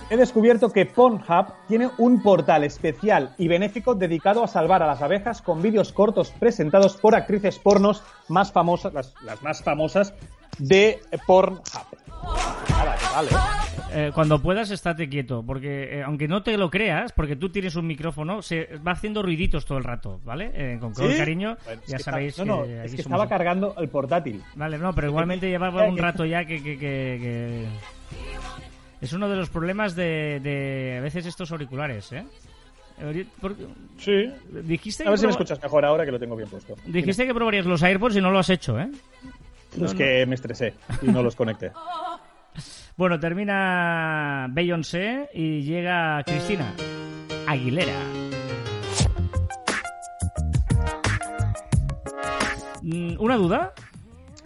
He descubierto que Pornhub tiene un portal especial y benéfico dedicado a salvar a las abejas con vídeos cortos presentados por actrices pornos más famosas, las, las más famosas de Pornhub. Nada, que vale. Eh, cuando puedas, estate quieto, porque eh, aunque no te lo creas, porque tú tienes un micrófono, se va haciendo ruiditos todo el rato, ¿vale? Eh, con todo el ¿Sí? cariño, Bueno, ya sabéis está- no, no, que es que somos- estaba cargando el portátil. Vale, no, pero igualmente llevaba un rato ya que... que- que- Es uno de los problemas de, de a veces estos auriculares, ¿eh? Ori- por- Sí. Dijiste A ver si me proba- escuchas mejor ahora que lo tengo bien puesto. dijiste que probarías los AirPods y no lo has hecho, ¿eh? Es que me estresé y no los conecté. *laughs* Bueno, termina Beyoncé y llega Cristina Aguilera. Mm, ¿Una duda?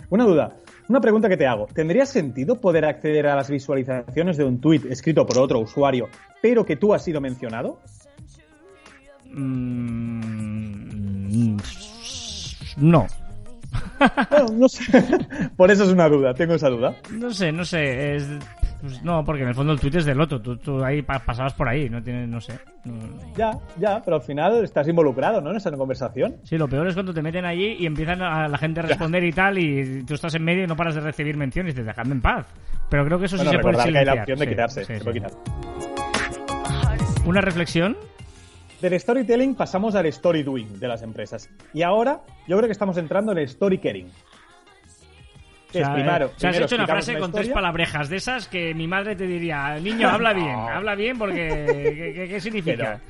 Una duda. Una pregunta que te hago. ¿Tendría sentido poder acceder a las visualizaciones de un tuit escrito por otro usuario, pero que tú has sido mencionado? Mm, no. Bueno, no sé. *laughs* Por eso es una duda. Tengo esa duda. No sé, no sé. es- pues no, porque en el fondo el tweet es del otro. Tú, tú ahí pa- pasabas por ahí, no tienes, no sé. Ya, ya, pero al final estás involucrado, ¿no? En esa conversación. Sí, lo peor es cuando te meten allí y empiezan a la gente a responder y tal, y tú estás en medio y no paras de recibir menciones y dices, dejadme en paz. Pero creo que eso Bueno, sí se puede recordar que hay la silenciar. opción de Sí, quitarse. sí, se sí. puede quitar. Una reflexión. Del storytelling pasamos al story doing de las empresas. Y ahora yo creo que estamos entrando en el story caring. Que O sea, es primero, eh, o sea, has hecho una frase con tres historia. palabrejas de esas que mi madre te diría, niño, habla bien, habla bien porque ¿qué, qué- qué significa?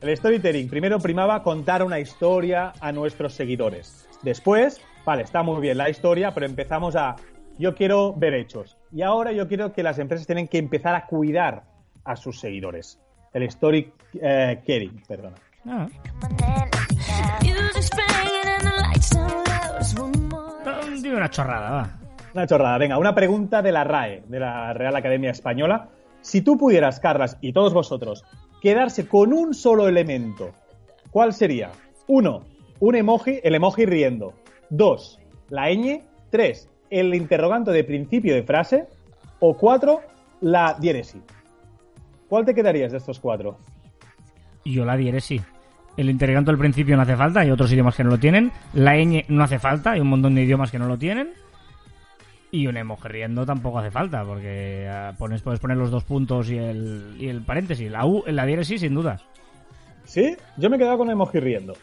Pero el storytelling primero primaba contar una historia a nuestros seguidores. Después, vale, está muy bien la historia, pero empezamos a yo quiero ver hechos. Y ahora yo quiero que las empresas tienen que empezar a cuidar a sus seguidores. El story eh, caring, perdona. Ah, no, dime una chorrada, va. Una chorrada. Venga, una pregunta de la RAE, de la Real Academia Española. Si tú pudieras, Carlas, y todos vosotros, quedarse con un solo elemento, ¿cuál sería? Uno, un emoji, el emoji riendo. Dos, la ñ. Tres, el interrogante de principio de frase. O cuatro, la diéresis. ¿Cuál te quedarías de estos cuatro? Yo la diré sí. El interrogante al principio no hace falta, hay otros idiomas que no lo tienen. La ñ no hace falta, hay un montón de idiomas que no lo tienen. Y un emoji riendo tampoco hace falta, porque ah, pones, puedes poner los dos puntos y el, y el paréntesis. La U, la diéresis, sin dudas. ¿Sí? Yo me he quedado con emoji riendo.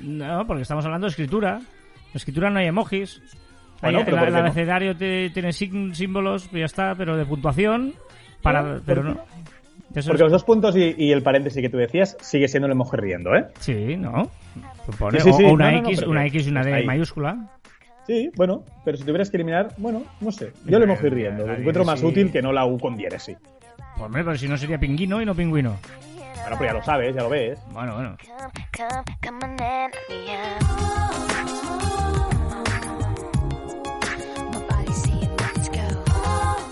No, porque estamos hablando de escritura. En escritura no hay emojis. Bueno, Hay- pero la- ¿por el no? abecedario te- tiene símbolos, ya está, pero de puntuación. Para, ¿por pero no. Porque los dos puntos y, y el paréntesis que tú decías sigue siendo el emoji riendo, ¿eh? Sí, ¿no? Pone- Sí, sí, sí. O, o una No, no, X, una X y una D ahí. mayúscula. Sí, bueno, pero si tuvieras que eliminar, bueno, no sé. Yo el emoji riendo. la Lo encuentro más útil que no la U con diéresis. Pues, hombre, pero si no sería pingüino y no pingüino. Bueno, pues ya lo sabes, ya lo ves. Bueno, bueno.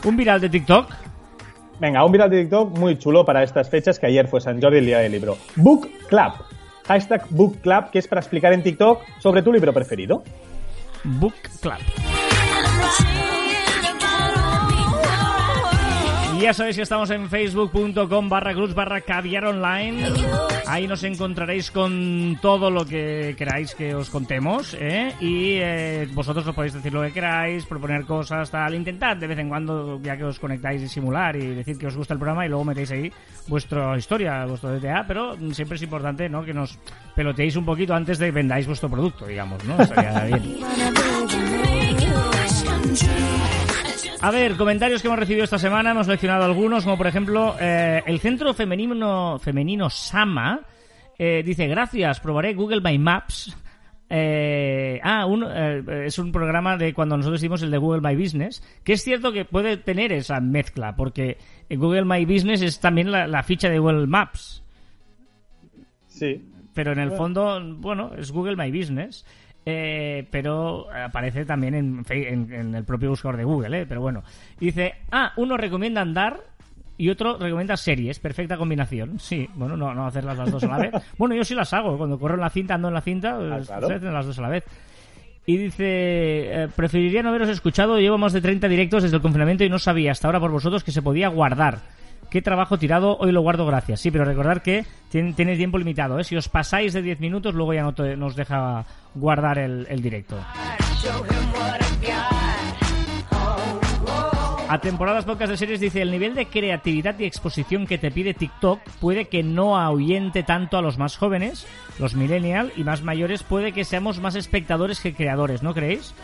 Un viral de TikTok. Venga, un viral de TikTok muy chulo para estas fechas, que ayer fue San Jordi, el día del libro. Book Club. Hashtag Book que es para explicar en TikTok sobre tu libro preferido. Book Club. Y ya sabéis que estamos en facebook.com barra cruz barra caviar online. Ahí nos encontraréis con todo lo que queráis que os contemos. ¿eh? Y eh, vosotros nos podéis decir lo que queráis, proponer cosas, tal. Intentad de vez en cuando, ya que os conectáis, y simular y decir que os gusta el programa y luego metéis ahí vuestra historia, vuestro DTA. Pero siempre es importante ¿no? que nos peloteéis un poquito antes de que vendáis vuestro producto, digamos. ¿no? Estaría bien. *laughs* A ver, comentarios que hemos recibido esta semana, hemos seleccionado algunos, como por ejemplo, eh, el Centro Femenino, femenino Sama eh, dice, gracias, probaré Google My Maps. Eh, ah, un, eh, es un programa de cuando nosotros hicimos el de Google My Business, que es cierto que puede tener esa mezcla, porque Google My Business es también la, la ficha de Google Maps, Sí. pero en el fondo, bueno, es Google My Business. Eh, pero aparece también en, Fe- en- en el propio buscador de Google, ¿eh? Pero bueno. Dice, ah, uno recomienda andar y otro recomienda series. Perfecta combinación. Sí, bueno, no, no hacerlas las dos a la vez. *laughs* Bueno, yo sí las hago. Cuando corro en la cinta, ando en la cinta, pues, claro. las dos a la vez. Y dice, eh, preferiría no haberos escuchado, llevo más de 30 directos desde el confinamiento y no sabía hasta ahora por vosotros que se podía guardar. Qué trabajo tirado, hoy lo guardo gracias. Sí, pero recordad que tiene, tiempo limitado, ¿eh? Si os pasáis de 10 minutos, luego ya no te- nos deja guardar el, directo. A temporadas podcast de series dice el nivel de creatividad y exposición que te pide TikTok puede que no ahuyente tanto a los más jóvenes, los millennial y más mayores puede que seamos más espectadores que creadores, ¿no creéis?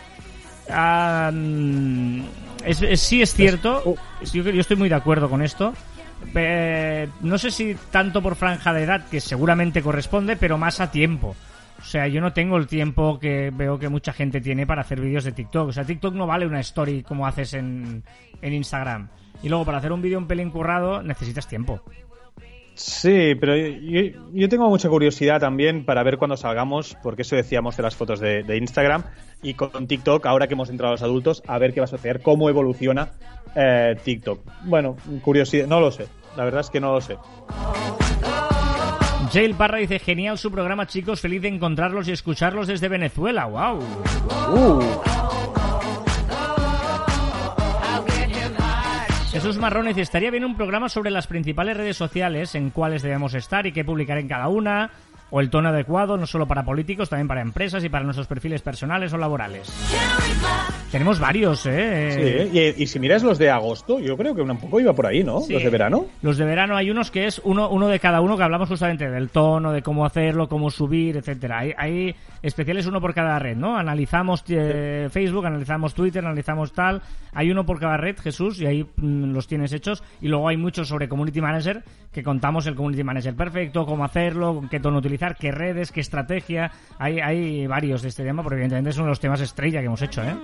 Es- es- sí es cierto, uh. yo, yo estoy muy de acuerdo con esto. Eh, no sé si tanto por franja de edad, que seguramente corresponde, pero más a tiempo. O sea, yo no tengo el tiempo que veo que mucha gente tiene para hacer vídeos de TikTok. O sea, TikTok no vale una story como haces en, en Instagram. Y luego para hacer un vídeo un pelín currado necesitas tiempo. Sí, pero yo, yo tengo mucha curiosidad también para ver cuando salgamos, porque eso decíamos de las fotos de, de Instagram, y con TikTok, ahora que hemos entrado los adultos, a ver qué va a suceder, cómo evoluciona eh, TikTok. Bueno, curiosidad, no lo sé, la verdad es que no lo sé. Jail Parra dice, genial su programa chicos, feliz de encontrarlos y escucharlos desde Venezuela. ¡Wow! Uh, Jesús Marrón dice, estaría bien un programa sobre las principales redes sociales, en cuáles debemos estar y qué publicar en cada una, o el tono adecuado, no solo para políticos, también para empresas y para nuestros perfiles personales o laborales. Tenemos varios, ¿eh? sí, y, y si miras los de agosto, yo creo que un poco iba por ahí, ¿no? Sí. Los de verano. Los de verano hay unos que es uno, uno de cada uno que hablamos justamente del tono, de cómo hacerlo, cómo subir, etcétera. Hay, hay especiales uno por cada red, ¿no? Analizamos eh, Facebook, analizamos Twitter, analizamos tal. Hay uno por cada red, Jesús, y ahí mm, los tienes hechos. Y luego hay muchos sobre Community Manager, que contamos el Community Manager perfecto, cómo hacerlo, con qué tono utilizar, qué redes, qué estrategia. Hay, hay varios de este tema, porque evidentemente es uno de los temas estrella que hemos hecho, ¿eh?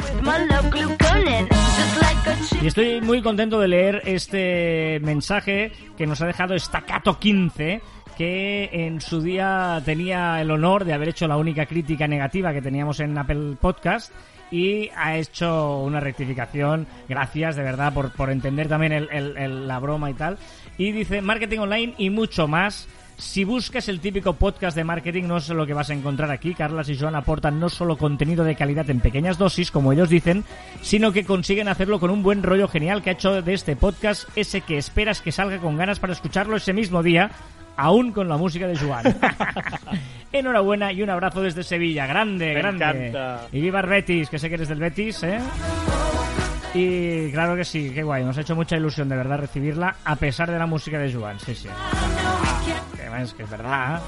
Y estoy muy contento de leer este mensaje que nos ha dejado Staccato15, que en su día tenía el honor de haber hecho la única crítica negativa que teníamos en Apple Podcast y ha hecho una rectificación. Gracias, de verdad, por, entender también la broma y tal. Y dice, marketing online y mucho más. Si buscas el típico podcast de marketing, no es lo que vas a encontrar aquí. Carlas y Joan aportan no solo contenido de calidad en pequeñas dosis, como ellos dicen, sino que consiguen hacerlo con un buen rollo genial que ha hecho de este podcast ese que esperas que salga con ganas para escucharlo ese mismo día, aún con la música de Joan. *laughs* Enhorabuena y un abrazo desde Sevilla. Grande, Me grande. encanta. Y viva el Betis, que sé que eres del Betis, ¿eh? Y claro que sí, qué guay. Nos ha hecho mucha ilusión de verdad recibirla a pesar de la música de Joan. Sí, sí. Que es que es verdad.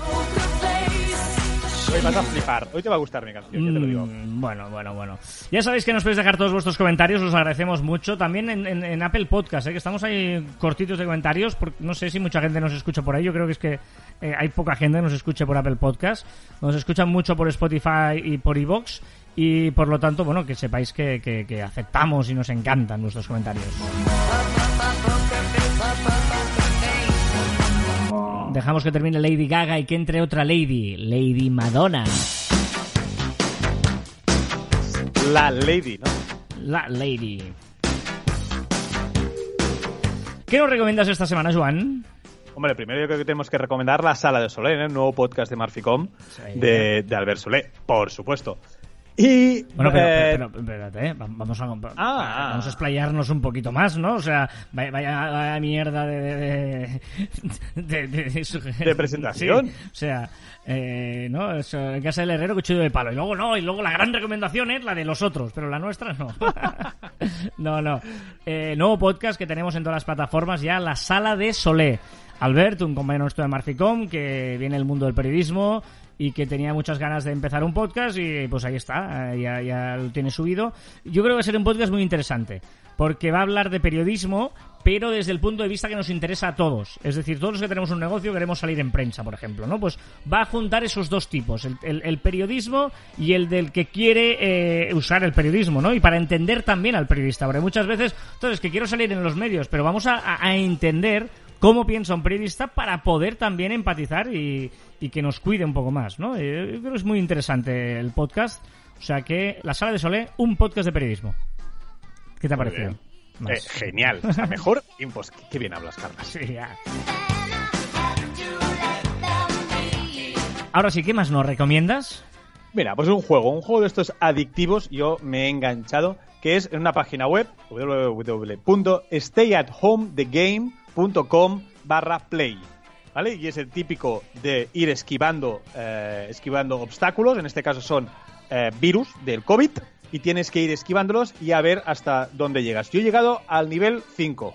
Hoy vas a flipar. Hoy te va a gustar mi canción, ya te lo digo. Mm, Bueno, bueno, bueno. Ya sabéis que nos podéis dejar todos vuestros comentarios, os agradecemos mucho. También en, Apple Podcast, ¿eh? que estamos ahí cortitos de comentarios, porque no sé si mucha gente nos escucha por ahí. Yo creo que es que eh, hay poca gente que nos escuche por Apple Podcast. Nos escuchan mucho por Spotify y por iVoox. Y por lo tanto, bueno, que sepáis que, que- que aceptamos y nos encantan vuestros comentarios. Dejamos que termine Lady Gaga y que entre otra Lady, Lady Madonna. La Lady, ¿no? La Lady. ¿Qué nos recomiendas esta semana, Joan? Hombre, primero yo creo que tenemos que recomendar La Sala de Solé, ¿eh? el nuevo podcast de Marficom Sí. de, de Albert Solé, por supuesto. Y. Bueno, pero, eh, pero- pero- espérate, ¿eh? Va- vamos a, Ah. vamos a explayarnos un poquito más, ¿no? O sea, vaya, vaya- vaya mierda de... de, de, de- de- De presentación. Sí, o sea, eh, ¿no? Eso, en casa del herrero, cuchillo de palo. Y luego no, y luego la gran recomendación es la de los otros, pero la nuestra no. *laughs* no, no. Nuevo podcast que tenemos en todas las plataformas ya, La Sala de Solé. Albert, un compañero nuestro de Marficom, que viene del mundo del periodismo y que tenía muchas ganas de empezar un podcast y pues ahí está, eh, ya, lo tiene subido. Yo creo que va a ser un podcast muy interesante, porque va a hablar de periodismo, pero desde el punto de vista que nos interesa a todos. Es decir, todos los que tenemos un negocio queremos salir en prensa, por ejemplo, ¿no? Pues va a juntar esos dos tipos, el, el- periodismo y el del que quiere eh, usar el periodismo, ¿no? Y para entender también al periodista, porque muchas veces, entonces, que quiero salir en los medios, pero vamos a entender cómo piensa un periodista para poder también empatizar y, y que nos cuide un poco más, ¿no? Eh, Yo creo que es muy interesante el podcast. O sea que La Sala de Solé, un podcast de periodismo. ¿Qué te ha parecido? eh, genial. Mejor. *laughs* Pues qué bien hablas, Carlos. Sí, ya. Ahora sí, ¿qué más nos recomiendas? Mira, pues un juego, un juego de estos adictivos, yo me he enganchado, que es en una página web, www.stayatHomeTheGame.com barra play. ¿Vale? Y es el típico de ir esquivando, eh, esquivando obstáculos, en este caso son eh, virus del COVID, y tienes que ir esquivándolos y a ver hasta dónde llegas. Yo he llegado al nivel 5.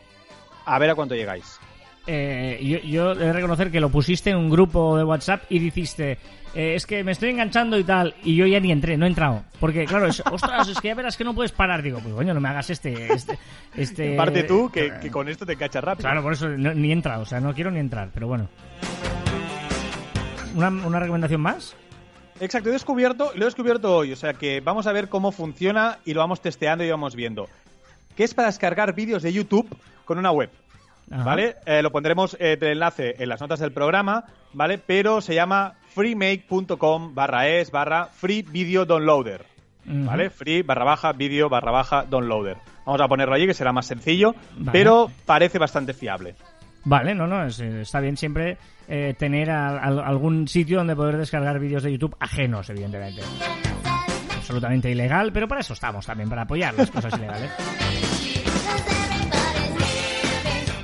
A ver a cuánto llegáis. Eh, yo, yo he de reconocer que lo pusiste en un grupo de WhatsApp y dijiste, eh, es que me estoy enganchando y tal, y yo ya ni entré, no he entrado. Porque, claro, es, *laughs* ostras, es que ya verás que no puedes parar. Digo, pues coño, no me hagas este... este, este Aparte tú, que, que con esto te enganchas rápido. Claro, por eso no- ni he entrado, o sea, no quiero ni entrar, pero bueno. ¿Una, una recomendación más? Exacto, he descubierto, lo he descubierto hoy, o sea que vamos a ver cómo funciona y lo vamos testeando y vamos viendo. Que es para descargar vídeos de YouTube con una web, Ajá. ¿vale? Eh, lo pondremos eh, el enlace en las notas del programa, ¿vale? Pero se llama freemake.com barra es barra free video downloader. ¿vale? Free barra baja video barra baja downloader. Vamos a ponerlo allí que será más sencillo, Vale. pero parece bastante fiable. Vale, no, no, es- está bien siempre eh, tener a- a- algún sitio donde poder descargar vídeos de YouTube ajenos, evidentemente. Absolutamente ilegal, pero para eso estamos también, para apoyar las cosas ilegales. *laughs*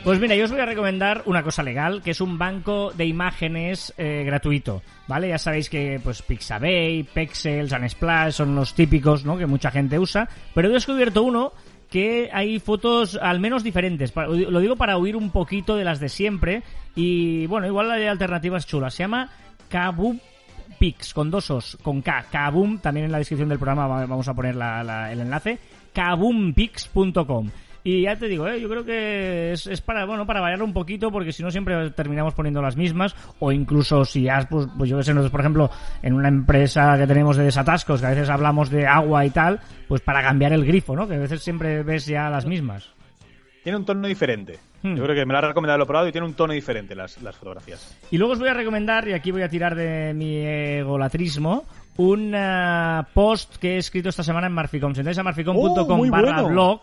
Pues mira, yo os voy a recomendar una cosa legal, que es un banco de imágenes eh, gratuito, ¿vale? Ya sabéis que pues Pixabay, Pexels, Unsplash son los típicos, ¿no? Que mucha gente usa, pero he descubierto uno que hay fotos al menos diferentes. Lo digo para huir un poquito de las de siempre y bueno, igual hay alternativas chulas. Se llama Kaboom Pix, con dos os, con K, Kaboom, también en la descripción del programa va- vamos a poner la- la- el enlace, kaboompix.com. Y ya te digo, ¿eh? yo creo que es, es para bueno para variar un poquito, porque si no siempre terminamos poniendo las mismas, o incluso si has, pues, pues yo que sé, nosotros por ejemplo, en una empresa que tenemos de desatascos, que a veces hablamos de agua y tal, pues para cambiar el grifo, ¿no? Que a veces siempre ves ya las mismas. Tiene un tono diferente. Hmm. Yo creo que me lo ha recomendado, lo he probado y tiene un tono diferente las, las fotografías. Y luego os voy a recomendar, y aquí voy a tirar de mi egolatrismo, un eh, post que he escrito esta semana en Marficom. Si entráis a Oh, marficom.com barra bueno. blog,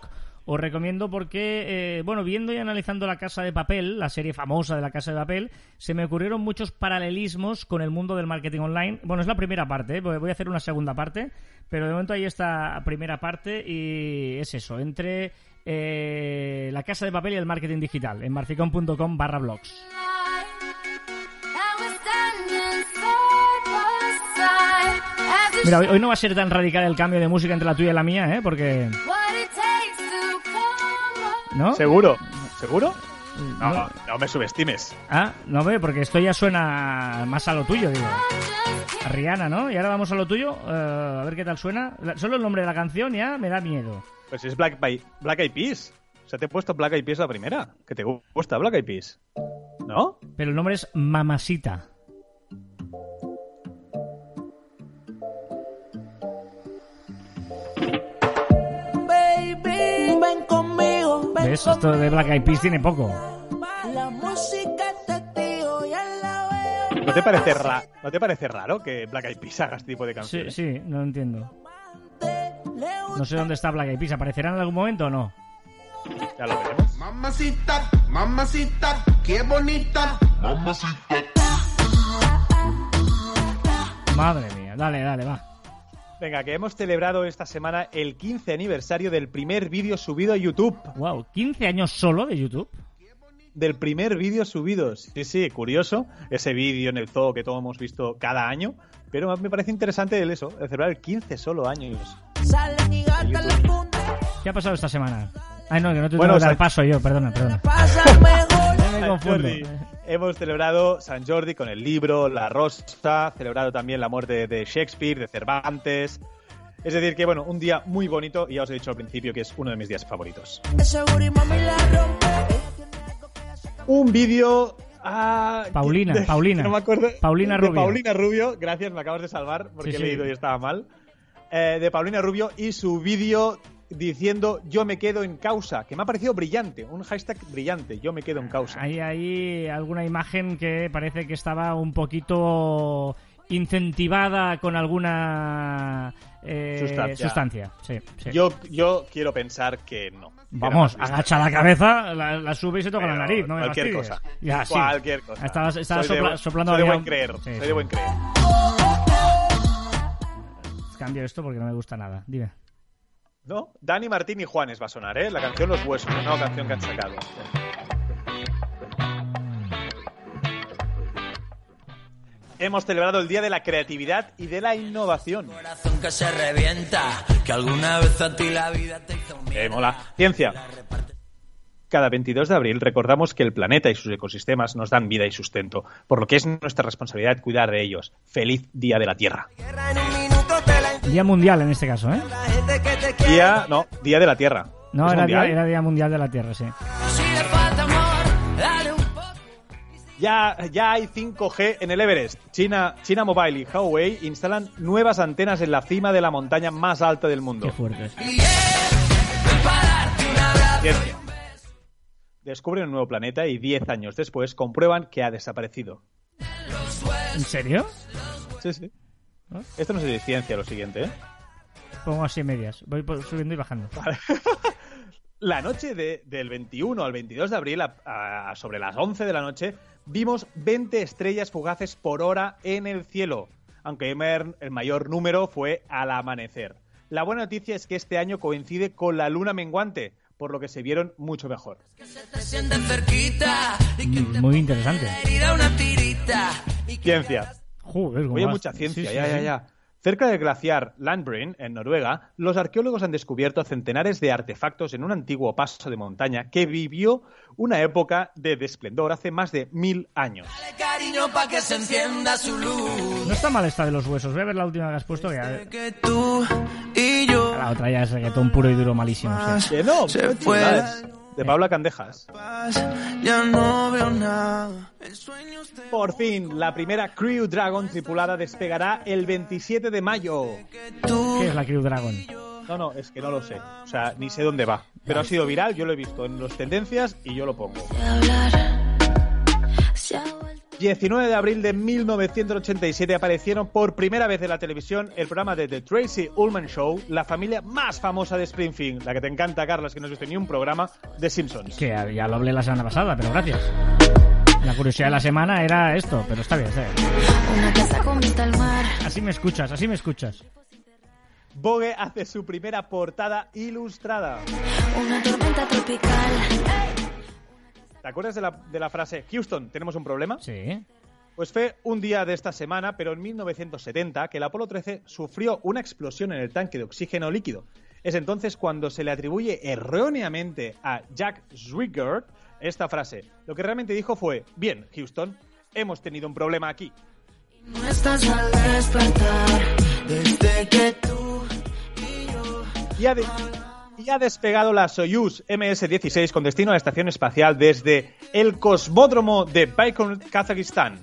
os recomiendo porque, eh, bueno, viendo y analizando La Casa de Papel, la serie famosa de La Casa de Papel, se me ocurrieron muchos paralelismos con el mundo del marketing online. Bueno, es la primera parte, ¿eh? voy a hacer una segunda parte, pero de momento hay esta primera parte y es eso, entre eh, La Casa de Papel y el marketing digital, en marficom.com barra blogs. Mira, hoy no va a ser tan radical el cambio de música entre la tuya y la mía, ¿eh? Porque... ¿No? ¿Seguro? ¿Seguro? No, no me subestimes. Ah, no ve, porque esto ya suena más a lo tuyo, digo. A Rihanna, ¿no? Y ahora vamos a lo tuyo. eh, a ver qué tal suena. Solo el nombre de la canción ya me da miedo. Pues es Black, Pi- Black Eyed Peas. O sea, te he puesto Black Eyed Peas la primera. Que te gusta Black Eyed Peas. ¿No? Pero el nombre es Mamasita. Esto de Black Eyed Peas tiene poco. ¿No te parece, ra- ¿No te parece raro que Black Eyed Peas haga este tipo de Sí, canciones? sí, no entiendo. Le No sé dónde está Black Eyed Peas. ¿Aparecerán en algún momento o no? Ya lo veremos. Mamacita, mamacita, qué bonita. Madre mía. Dale, dale, va. Venga, que hemos celebrado esta semana el 15 aniversario del primer vídeo subido a YouTube. Wow, 15 años solo de YouTube. Del primer vídeo subido. Sí, sí, curioso. Ese vídeo en el zoo que todos hemos visto cada año. Pero me parece interesante el eso, el celebrar el 15 solo años. ¿Qué ha pasado esta semana? Ay, no, que no te Bueno, tengo que dar paso yo, perdona, perdona. Pasa mejor. *laughs* Ya me confundo. Hemos celebrado San Jordi con el libro La Rosa, celebrado también la muerte de Shakespeare, de Cervantes. Es decir, que bueno, un día muy bonito y ya os he dicho al principio que es uno de mis días favoritos. Un vídeo. ah, Paulina, de- Paulina. No me acuerdo. Paulina de Rubio. Paulina Rubio, gracias, me acabas de salvar porque Sí, he sí. leído y estaba mal. Eh, de Paulina Rubio y su vídeo diciendo yo me quedo en causa, que me ha parecido brillante, un hashtag brillante, yo me quedo en causa. Hay ahí alguna imagen que parece que estaba un poquito incentivada con alguna eh, Sustancia. sustancia. Sí, sí. Yo, yo quiero pensar que no. Vamos, agacha la cabeza, la, la sube y se toca la nariz, ¿no? cualquier cosa. Ya, sí. Cualquier cosa. Estabas, estabas Soy sopla- soplando soy de buen creer. Soy de buen creer. Cambio esto porque no me gusta nada. Dime. ¿No? Dani Martín y Juanes va a sonar, ¿eh? La canción Los Huesos, la nueva canción que han sacado. Hemos celebrado el Día de la Creatividad y de la Innovación. corazón que se revienta, que alguna vez a ti la vida te hizo un Eh, mola. Ciencia. Cada 22 de abril recordamos que el planeta y sus ecosistemas nos dan vida y sustento, por lo que es nuestra responsabilidad cuidar de ellos. Feliz Día de la Tierra. Día mundial en este caso, ¿eh? Día, no, Día de la Tierra. No, ¿Es era día, mundial? era día mundial de la Tierra, sí. Si. Ya, ya hay 5G en el Everest. China, China Mobile y Huawei instalan nuevas antenas en la cima de la montaña más alta del mundo. Qué fuerte. Ciencia. Descubren un nuevo planeta y 10 años después comprueban que ha desaparecido. ¿En serio? Sí, sí. ¿Ah? Esto no es ciencia, lo siguiente, ¿eh? Pongo así medias. Voy subiendo y bajando. *laughs* La noche de- del 21 al 22 de abril, a- a- sobre las 11 de la noche, vimos 20 estrellas fugaces por hora en el cielo, aunque el mayor número fue al amanecer. La buena noticia es que este año coincide con la luna menguante, por lo que se vieron mucho mejor. Te Muy interesante. Ciencia. Joder, Oye, mucha ciencia, Sí, sí, ya, sí. ya, ya. Cerca del glaciar Landbrin, en Noruega, los arqueólogos han descubierto centenares de artefactos en un antiguo paso de montaña que vivió una época de esplendor hace más de mil años. dale cariño pa' que se encienda su luz. No está mal esta de los huesos. Voy a ver la última que has puesto. Que ya- Que tú y yo la otra ya es reggaetón puro y duro malísimo. sí. Que no, Se. De Paula Candejas. ya no veo nada. El sueño te Por fin, la primera Crew Dragon tripulada despegará el 27 de mayo. ¿Qué es la Crew Dragon? No, no, es que no lo sé. O sea, ni sé dónde va. Pero ha sido viral, yo lo he visto en las tendencias y yo lo pongo. Se ha vuelto 19 de abril de 1987 aparecieron por primera vez en la televisión el programa de The Tracy Ullman Show, la familia más famosa de Springfield, la que te encanta, Carlos, que no has visto ni un programa de Simpsons. Que ya lo hablé la semana pasada, pero gracias. La curiosidad de la semana era esto, pero está bien, está bien. una casa con vista al mar. Así me escuchas, así me escuchas. Vogue hace su primera portada ilustrada. Una tormenta tropical. ¿Te acuerdas de la, de la frase Houston, tenemos un problema? Sí. Pues fue un día de esta semana, pero en 1970, que el Apolo 13 sufrió una explosión en el tanque de oxígeno líquido. Es entonces cuando se le atribuye erróneamente a Jack Swigert esta frase. Lo que realmente dijo fue, bien, Houston, hemos tenido un problema aquí. No estás al despertar desde que tú y yo. Y y ha despegado la Soyuz MS-16 con destino a la estación espacial desde el cosmódromo de Baikonur, Kazajistán.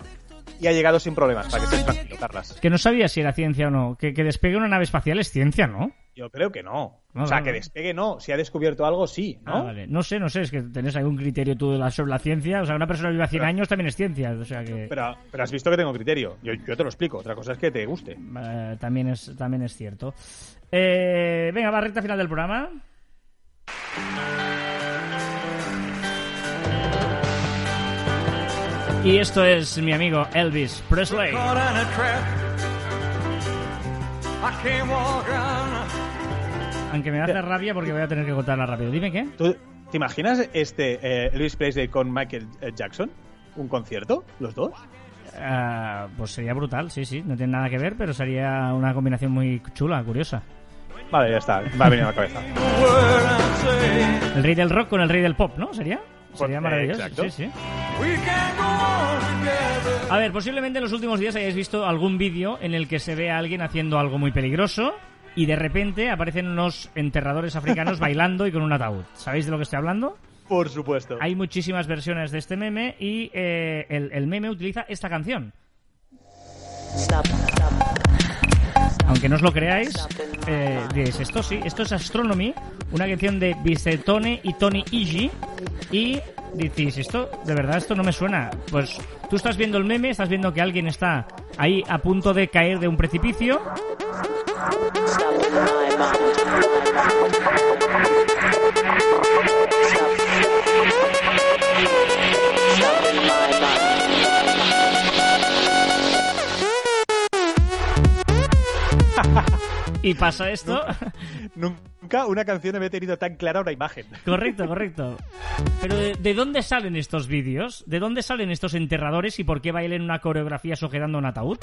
Y ha llegado sin problemas, para que Carlas. Que no sabía si era ciencia o no. Que, que despegue una nave espacial es ciencia, ¿no? Yo creo que no. No, o sea, que despegue no. Si ha descubierto algo, sí, ¿no? Ah, vale. No sé, no sé, es que tenés algún criterio tú de la- sobre la ciencia. O sea, una persona que vive a 100 Pero- años también es ciencia. O sea que Pero, pero has visto que tengo criterio. Yo, yo te lo explico. Otra cosa es que te guste. eh, también, es, también es cierto. Eh, venga, va, recta final del programa. Y esto es mi amigo Elvis Presley. Aunque me hace rabia porque voy a tener que contarla rápido. Dime qué. ¿Tú, ¿Te imaginas este eh, Elvis Presley con Michael eh, Jackson? ¿Un concierto? ¿Los dos? Ah, pues sería brutal, sí, sí. No tiene nada que ver, pero sería una combinación muy chula, curiosa. Vale, ya está. Me ha venido a la cabeza. El rey del rock con el rey del pop, ¿no? ¿Sería? Sería Pues, maravilloso. exacto. Sí, sí. A ver, posiblemente en los últimos días hayáis visto algún vídeo en el que se ve a alguien haciendo algo muy peligroso y de repente aparecen unos enterradores africanos *laughs* bailando y con un ataúd. ¿Sabéis de lo que estoy hablando? Por supuesto. Hay muchísimas versiones de este meme y eh, el, el meme utiliza esta canción. Aunque no os lo creáis, eh, esto sí, esto es Astronomy, una canción de Bicetone y Tony Iji, y decís, esto, de verdad, esto no me suena. Pues tú estás viendo el meme, estás viendo que alguien está ahí a punto de caer de un precipicio, y pasa esto. Nunca una canción había tenido tan clara una imagen. Correcto, correcto. Pero ¿de, de dónde salen estos vídeos? ¿De dónde salen estos enterradores y por qué bailen una coreografía sujetando un ataúd?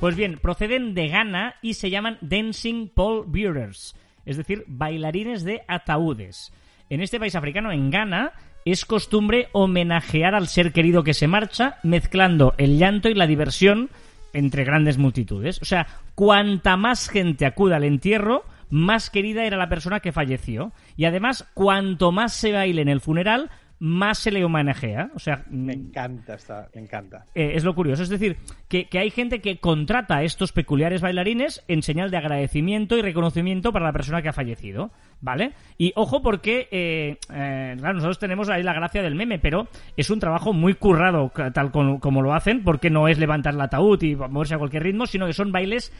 Pues bien, proceden de Ghana y se llaman Dancing Pole Bearers, es decir, bailarines de ataúdes. En este país africano, en Ghana, es costumbre homenajear al ser querido que se marcha, mezclando el llanto y la diversión entre grandes multitudes. O sea, cuanta más gente acuda al entierro, más querida era la persona que falleció. Y además, cuanto más se baile en el funeral, más se le homenajea. O sea, Me encanta esta, me encanta. eh, es lo curioso. Es decir, que, que hay gente que contrata a estos peculiares bailarines en señal de agradecimiento y reconocimiento para la persona que ha fallecido. ¿Vale? Y ojo porque, eh, eh, claro, nosotros tenemos ahí la gracia del meme, pero es un trabajo muy currado, tal como, como lo hacen, porque no es levantar el ataúd y moverse a cualquier ritmo, sino que son bailes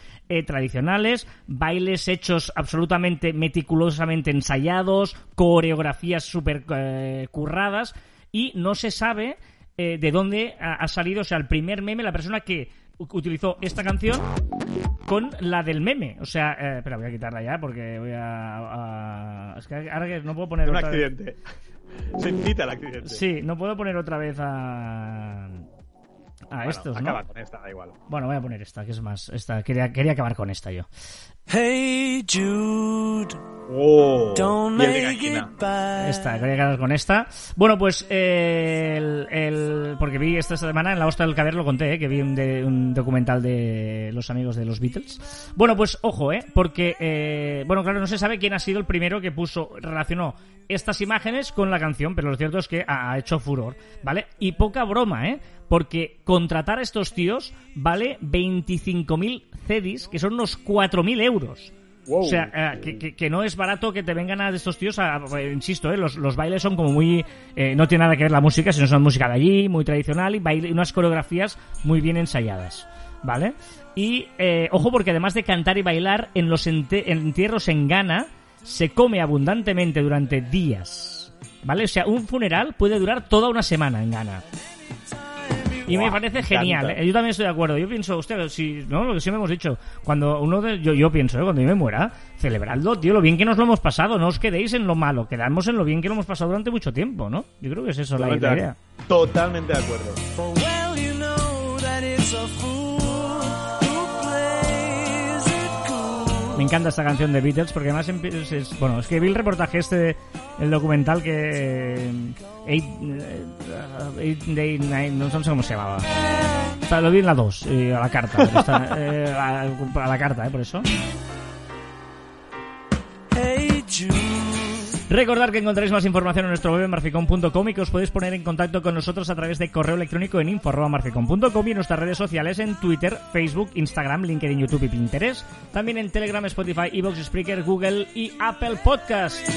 tradicionales, bailes hechos absolutamente meticulosamente ensayados, coreografías súper eh, y no se sabe eh, de dónde ha, ha salido, o sea, el primer meme, la persona que utilizó esta canción con la del meme. O sea, eh, espera, voy a quitarla ya porque voy a... a- es que ahora que no puedo poner Un otra vez- accidente. Se invita al accidente. Sí, no puedo poner otra vez a... A Bueno, estos, ¿no? acaba con esta, da igual. Bueno, voy a poner esta, que es más... Esta, quería, quería acabar con esta yo. Hey Jude, Oh, don't make gallina. it bad. Esta, quería acabar con esta. Bueno, pues eh, el, el- porque vi esta semana en la Hostia del Caber, lo conté, eh, que vi un, de- un documental de los amigos de los Beatles. Bueno, pues ojo, ¿eh? Porque, eh, bueno, claro, no se sabe quién ha sido el primero que puso, relacionó estas imágenes con la canción, pero lo cierto es que ha, ha hecho furor, ¿vale? Y poca broma, ¿eh? Porque contratar a estos tíos vale 25.000 cedis, que son unos 4.000 euros. Wow. O sea, eh, que, que- que no es barato que te vengan a de estos tíos a, eh, insisto, eh, los, los bailes son como muy, eh, no tiene nada que ver la música, sino son música de allí, muy tradicional y baile, y unas coreografías muy bien ensayadas, ¿vale? Y eh, ojo porque además de cantar y bailar en los ente- entierros en Ghana se come abundantemente durante días, ¿vale? O sea, un funeral puede durar toda una semana en Ghana. Y me parece genial. ¿eh? yo también estoy de acuerdo. Yo pienso, hostia, si, ¿no? Lo que siempre hemos dicho, cuando uno de, yo, yo pienso, ¿eh? cuando yo me muera, celebradlo, tío, lo bien que nos lo hemos pasado, no os quedéis en lo malo, quedamos en lo bien que lo hemos pasado durante mucho tiempo, ¿no? Yo creo que es eso la, la de- idea. Totalmente de acuerdo. Me encanta esta canción de Beatles porque además es, bueno, es que vi el reportaje este, el documental que eh, Eight, eh, Eight Day Night, no sé cómo se llamaba. Lo vi en la 2, eh, a la carta. Está, a, a la carta, eh, por eso. Recordad que encontraréis más información en nuestro web marficom.com y que os podéis poner en contacto con nosotros a través de correo electrónico en info.marficom.com y en nuestras redes sociales en Twitter, Facebook, Instagram, LinkedIn, YouTube y Pinterest. También en Telegram, Spotify, Evox, Spreaker, Google y Apple Podcast.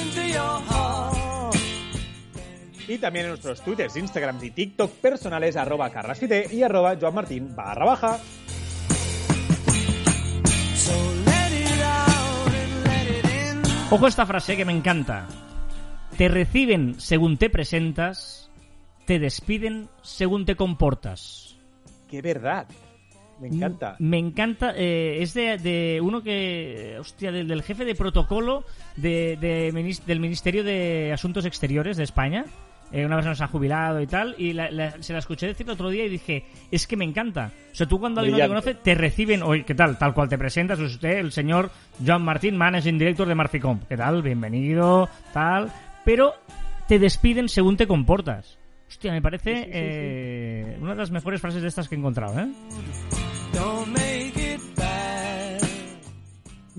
Y también en nuestros twitters, Instagram y TikTok personales arroba carrasquite y arroba joanmartin barra baja. Ojo a esta frase que me encanta. Te reciben según te presentas, te despiden según te comportas. ¡Qué verdad! Me encanta. Me encanta. eh, es de, de uno que. Hostia, del, del jefe de protocolo de, de del Ministerio de Asuntos Exteriores de España. Eh, una persona se ha jubilado y tal. Y la- la- se la escuché decir el otro día y dije: Es que me encanta. O sea, tú cuando alguien no te conoce, te reciben. Oye, ¿qué tal? Tal cual te presentas. Es usted el señor Joan Martín, Managing Director de Marficom. ¿Qué tal? Bienvenido. Tal. Pero te despiden según te comportas. Hostia, me parece Sí, sí, sí, sí. eh, una de las mejores frases de estas que he encontrado, ¿eh?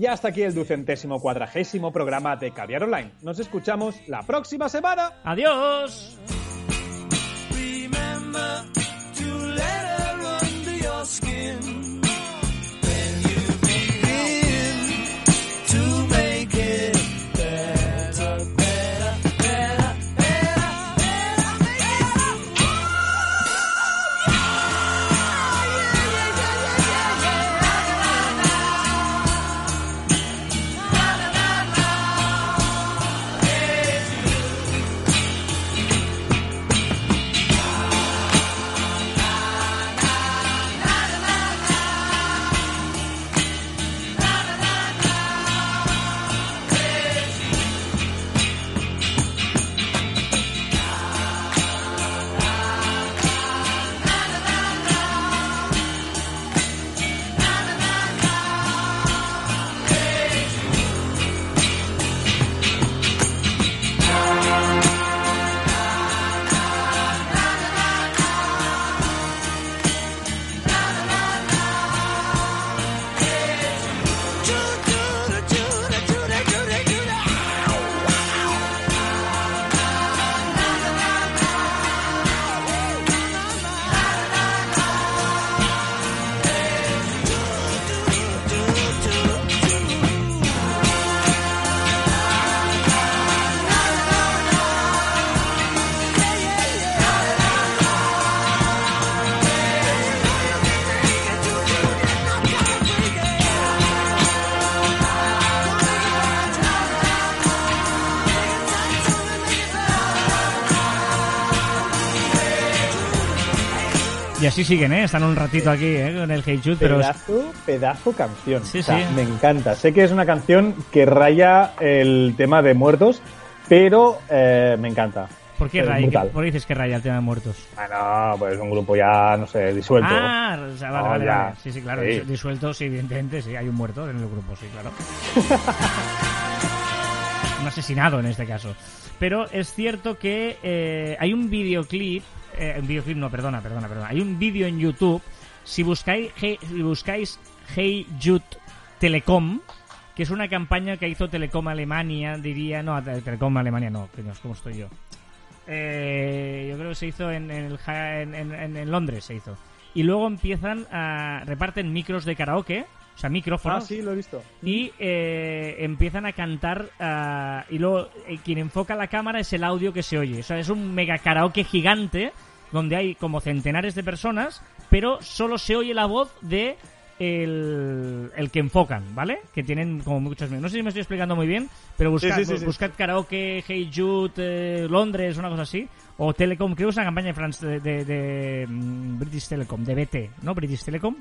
Y hasta aquí el ducentésimo cuadragésimo programa de Caviar Online. Nos escuchamos la próxima semana. ¡Adiós! Y así siguen, ¿eh? Están un ratito aquí, ¿eh? Con el Hey Jude, pero... Pedazo, pedazo canción. Sí, O sea, sí. Me encanta. Sé que es una canción que raya el tema de muertos, pero eh, me encanta. ¿Por qué raya? brutal. ¿Por qué dices que raya el tema de muertos? Bueno, pues un grupo ya, no sé, disuelto. Ah, o sea, vale, No, vale, ya. vale. Sí, sí, claro. Sí. Disuelto, sí, evidentemente, sí. Hay un muerto en el grupo, sí, claro. *laughs* un asesinado en este caso. Pero es cierto que eh, hay un videoclip, eh, un videoclip no, perdona, perdona, perdona. Hay un vídeo en YouTube, si buscáis, Hey- si buscáis Hey Telecom, que es una campaña que hizo Telecom Alemania, diría, no, Te- Telecom Alemania no, coño, ¿cómo estoy yo? Eh, yo creo que se hizo en, en el en Londres, se hizo. Y luego empiezan a... reparten micros de karaoke, o sea, micrófonos Ah, sí, lo he visto. y eh, empiezan a cantar ah, y luego eh, quien enfoca la cámara es el audio que se oye. O sea, es un mega karaoke gigante donde hay como centenares de personas, pero solo se oye la voz de el, el que enfocan, ¿vale? Que tienen como muchos No sé si me estoy explicando muy bien, pero buscad, Sí, sí, sí, sí. buscad karaoke, Hey Jude, eh, Londres, una cosa así. O Telecom, creo que es una campaña de, France- de, de- de, mm, British Telecom, de BT, ¿no? British Telecom.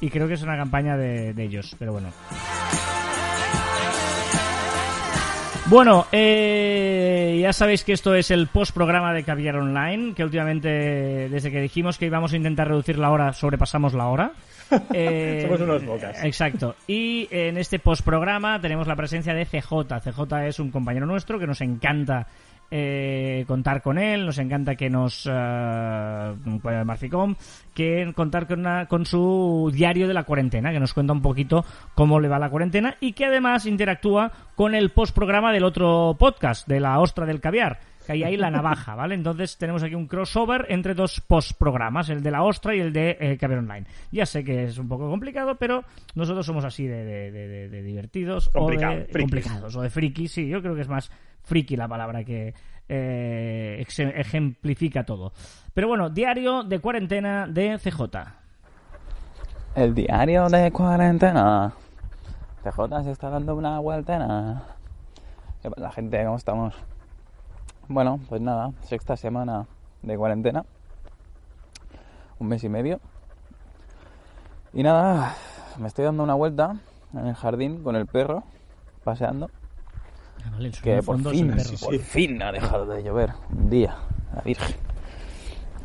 Y creo que es una campaña de, de ellos, pero bueno. Bueno, eh, ya sabéis que esto es el post-programa de Caviar Online, que últimamente, desde que dijimos que íbamos a intentar reducir la hora, sobrepasamos la hora. *laughs* Eh, Somos unos bocas. Exacto. Y en este post-programa tenemos la presencia de CJ. CJ es un compañero nuestro que nos encanta eh, contar con él, nos encanta que nos eh, Marficom, que contar con, con su diario de la cuarentena, que nos cuenta un poquito cómo le va la cuarentena y que además interactúa con el postprograma del otro podcast, de la ostra del caviar. Que hay ahí la navaja, ¿vale? Entonces tenemos aquí un crossover entre dos postprogramas, el de la ostra y el de eh, Caviar Online. Ya sé que es un poco complicado, pero nosotros somos así de, de- de- de- de divertidos Complicado, o de frikis. complicados o de friki, sí, yo creo que es más friki la palabra que eh, ejemplifica todo. Pero bueno, diario de cuarentena de CJ. El diario de cuarentena. CJ se está dando una vueltena. ¿Qué pasa, gente? ¿Cómo estamos? Bueno, pues nada, sexta semana de cuarentena. Un mes y medio. Y nada, me estoy dando una vuelta en el jardín con el perro, paseando. Ah, vale, Que por fin, por fin ha dejado de llover. Un día, la virgen.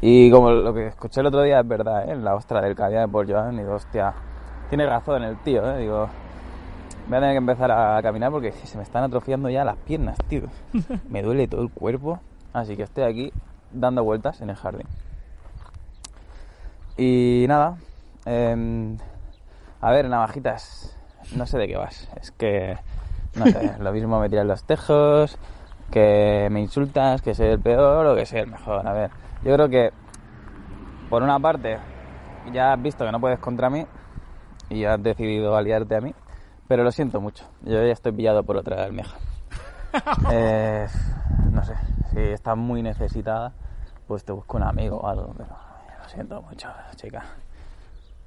Y como lo que escuché el otro día es verdad, ¿eh? La ostra del caviar de Paul Joan, digo, hostia, tiene razón el tío, ¿eh? Digo, voy a tener que empezar a caminar porque se me están atrofiando ya las piernas, tío. *laughs* Me duele todo el cuerpo, así que estoy aquí dando vueltas en el jardín. Y nada, em, a ver, navajitas, no sé de qué vas. Es que, no sé, *laughs* lo mismo me tiran los tejos, que me insultas, que soy el peor o que soy el mejor. A ver, yo creo que, por una parte, ya has visto que no puedes contra mí y has decidido aliarte a mí, pero lo siento mucho. Yo ya estoy pillado por otra almeja. *laughs* Eh, no sé, si estás muy necesitada, pues te busco un amigo o algo, pero lo siento mucho, chica.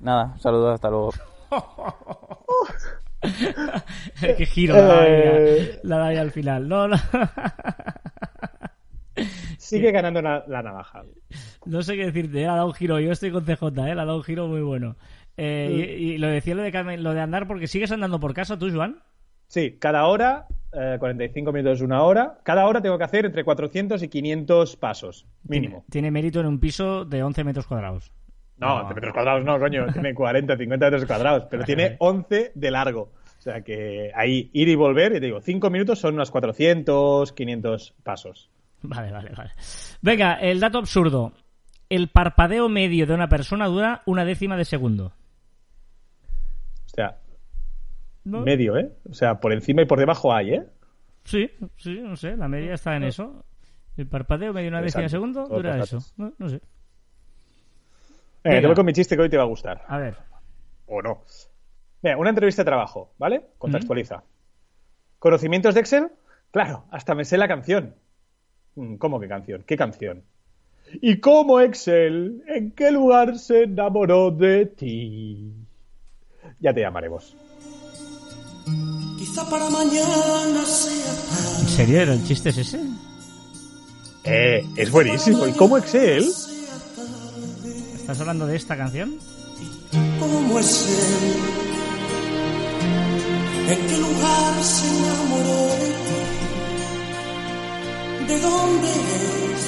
Nada, saludos, hasta luego. *laughs* Qué giro la da ahí, Eh. la da ahí al final. No, no. *laughs* Sigue ganando la, la navaja. No sé qué decirte, eh, ha dado un giro. Yo estoy con CJ, ¿eh? ha dado un giro muy bueno. Eh, y, y lo decía lo de, lo de andar porque sigues andando por casa tú, Joan. Sí, cada hora, eh, 45 minutos, una hora. Cada hora tengo que hacer entre 400 y 500 pasos, mínimo. Tiene, tiene mérito en un piso de 11 metros cuadrados. No, No. de metros cuadrados no, coño. Tiene 40, 50 metros cuadrados, pero tiene 11 de largo. O sea que ahí ir y volver, y te digo, 5 minutos son unos 400, 500 pasos. Vale, vale, vale. Venga, el dato absurdo. El parpadeo medio de una persona dura una décima de segundo. O sea, ¿No? medio, ¿eh? O sea, por encima y por debajo hay, ¿eh? Sí, sí, no sé, la media está en eso. El parpadeo medio una décima de segundo dura eso. No, no sé. Venga. te voy con mi chiste que hoy te va a gustar. A ver. O no. Mira, una entrevista de trabajo, ¿vale? Contextualiza. ¿Conocimientos de Excel? Claro, hasta me sé la canción. Mm, ¿Cómo qué canción? ¿Qué canción? ¿Y cómo Excel? ¿En qué lugar se enamoró de ti? Ya te llamaremos. Quizá para mañana sea ¿En serio era el chiste es ese? Eh, es buenísimo. ¿Y cómo Excel? ¿Estás hablando de esta canción? como es él. ¿En qué lugar se enamoró de ti? ¿De dónde es?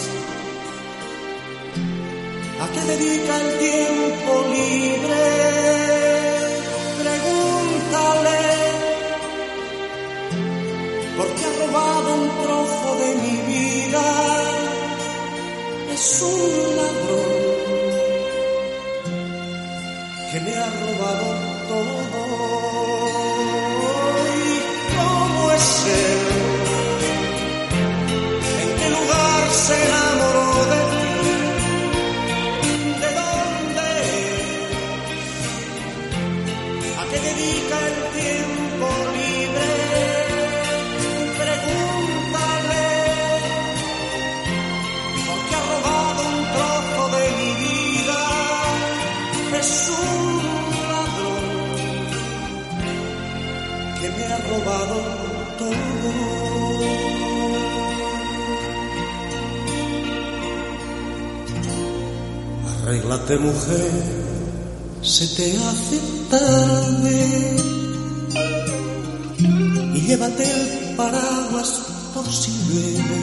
¿A qué dedica el tiempo libre? Porque ha robado un trozo de mi vida. Es un ladrón que me ha robado todo. ¿Y cómo es él? ¿En qué lugar se enamoró robado todo. Arréglate mujer, se te hace tarde y llévate el paraguas por si llueve.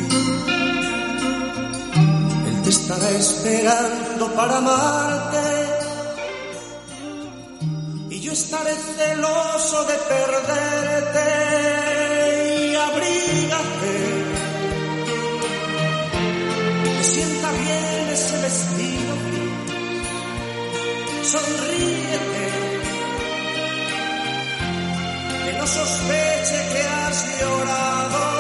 Él te estará esperando para amarte estaré celoso de perderte y abrígate. Que Sienta bien ese vestido, sonríete, que no sospeche que has llorado.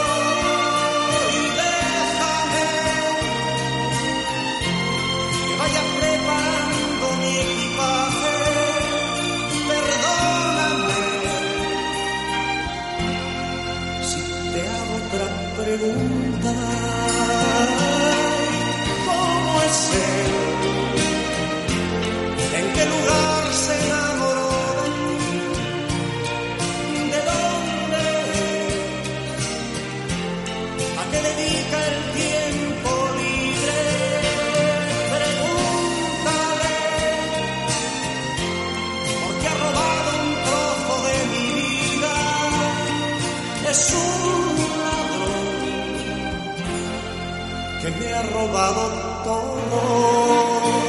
preguntar cómo es robado todo.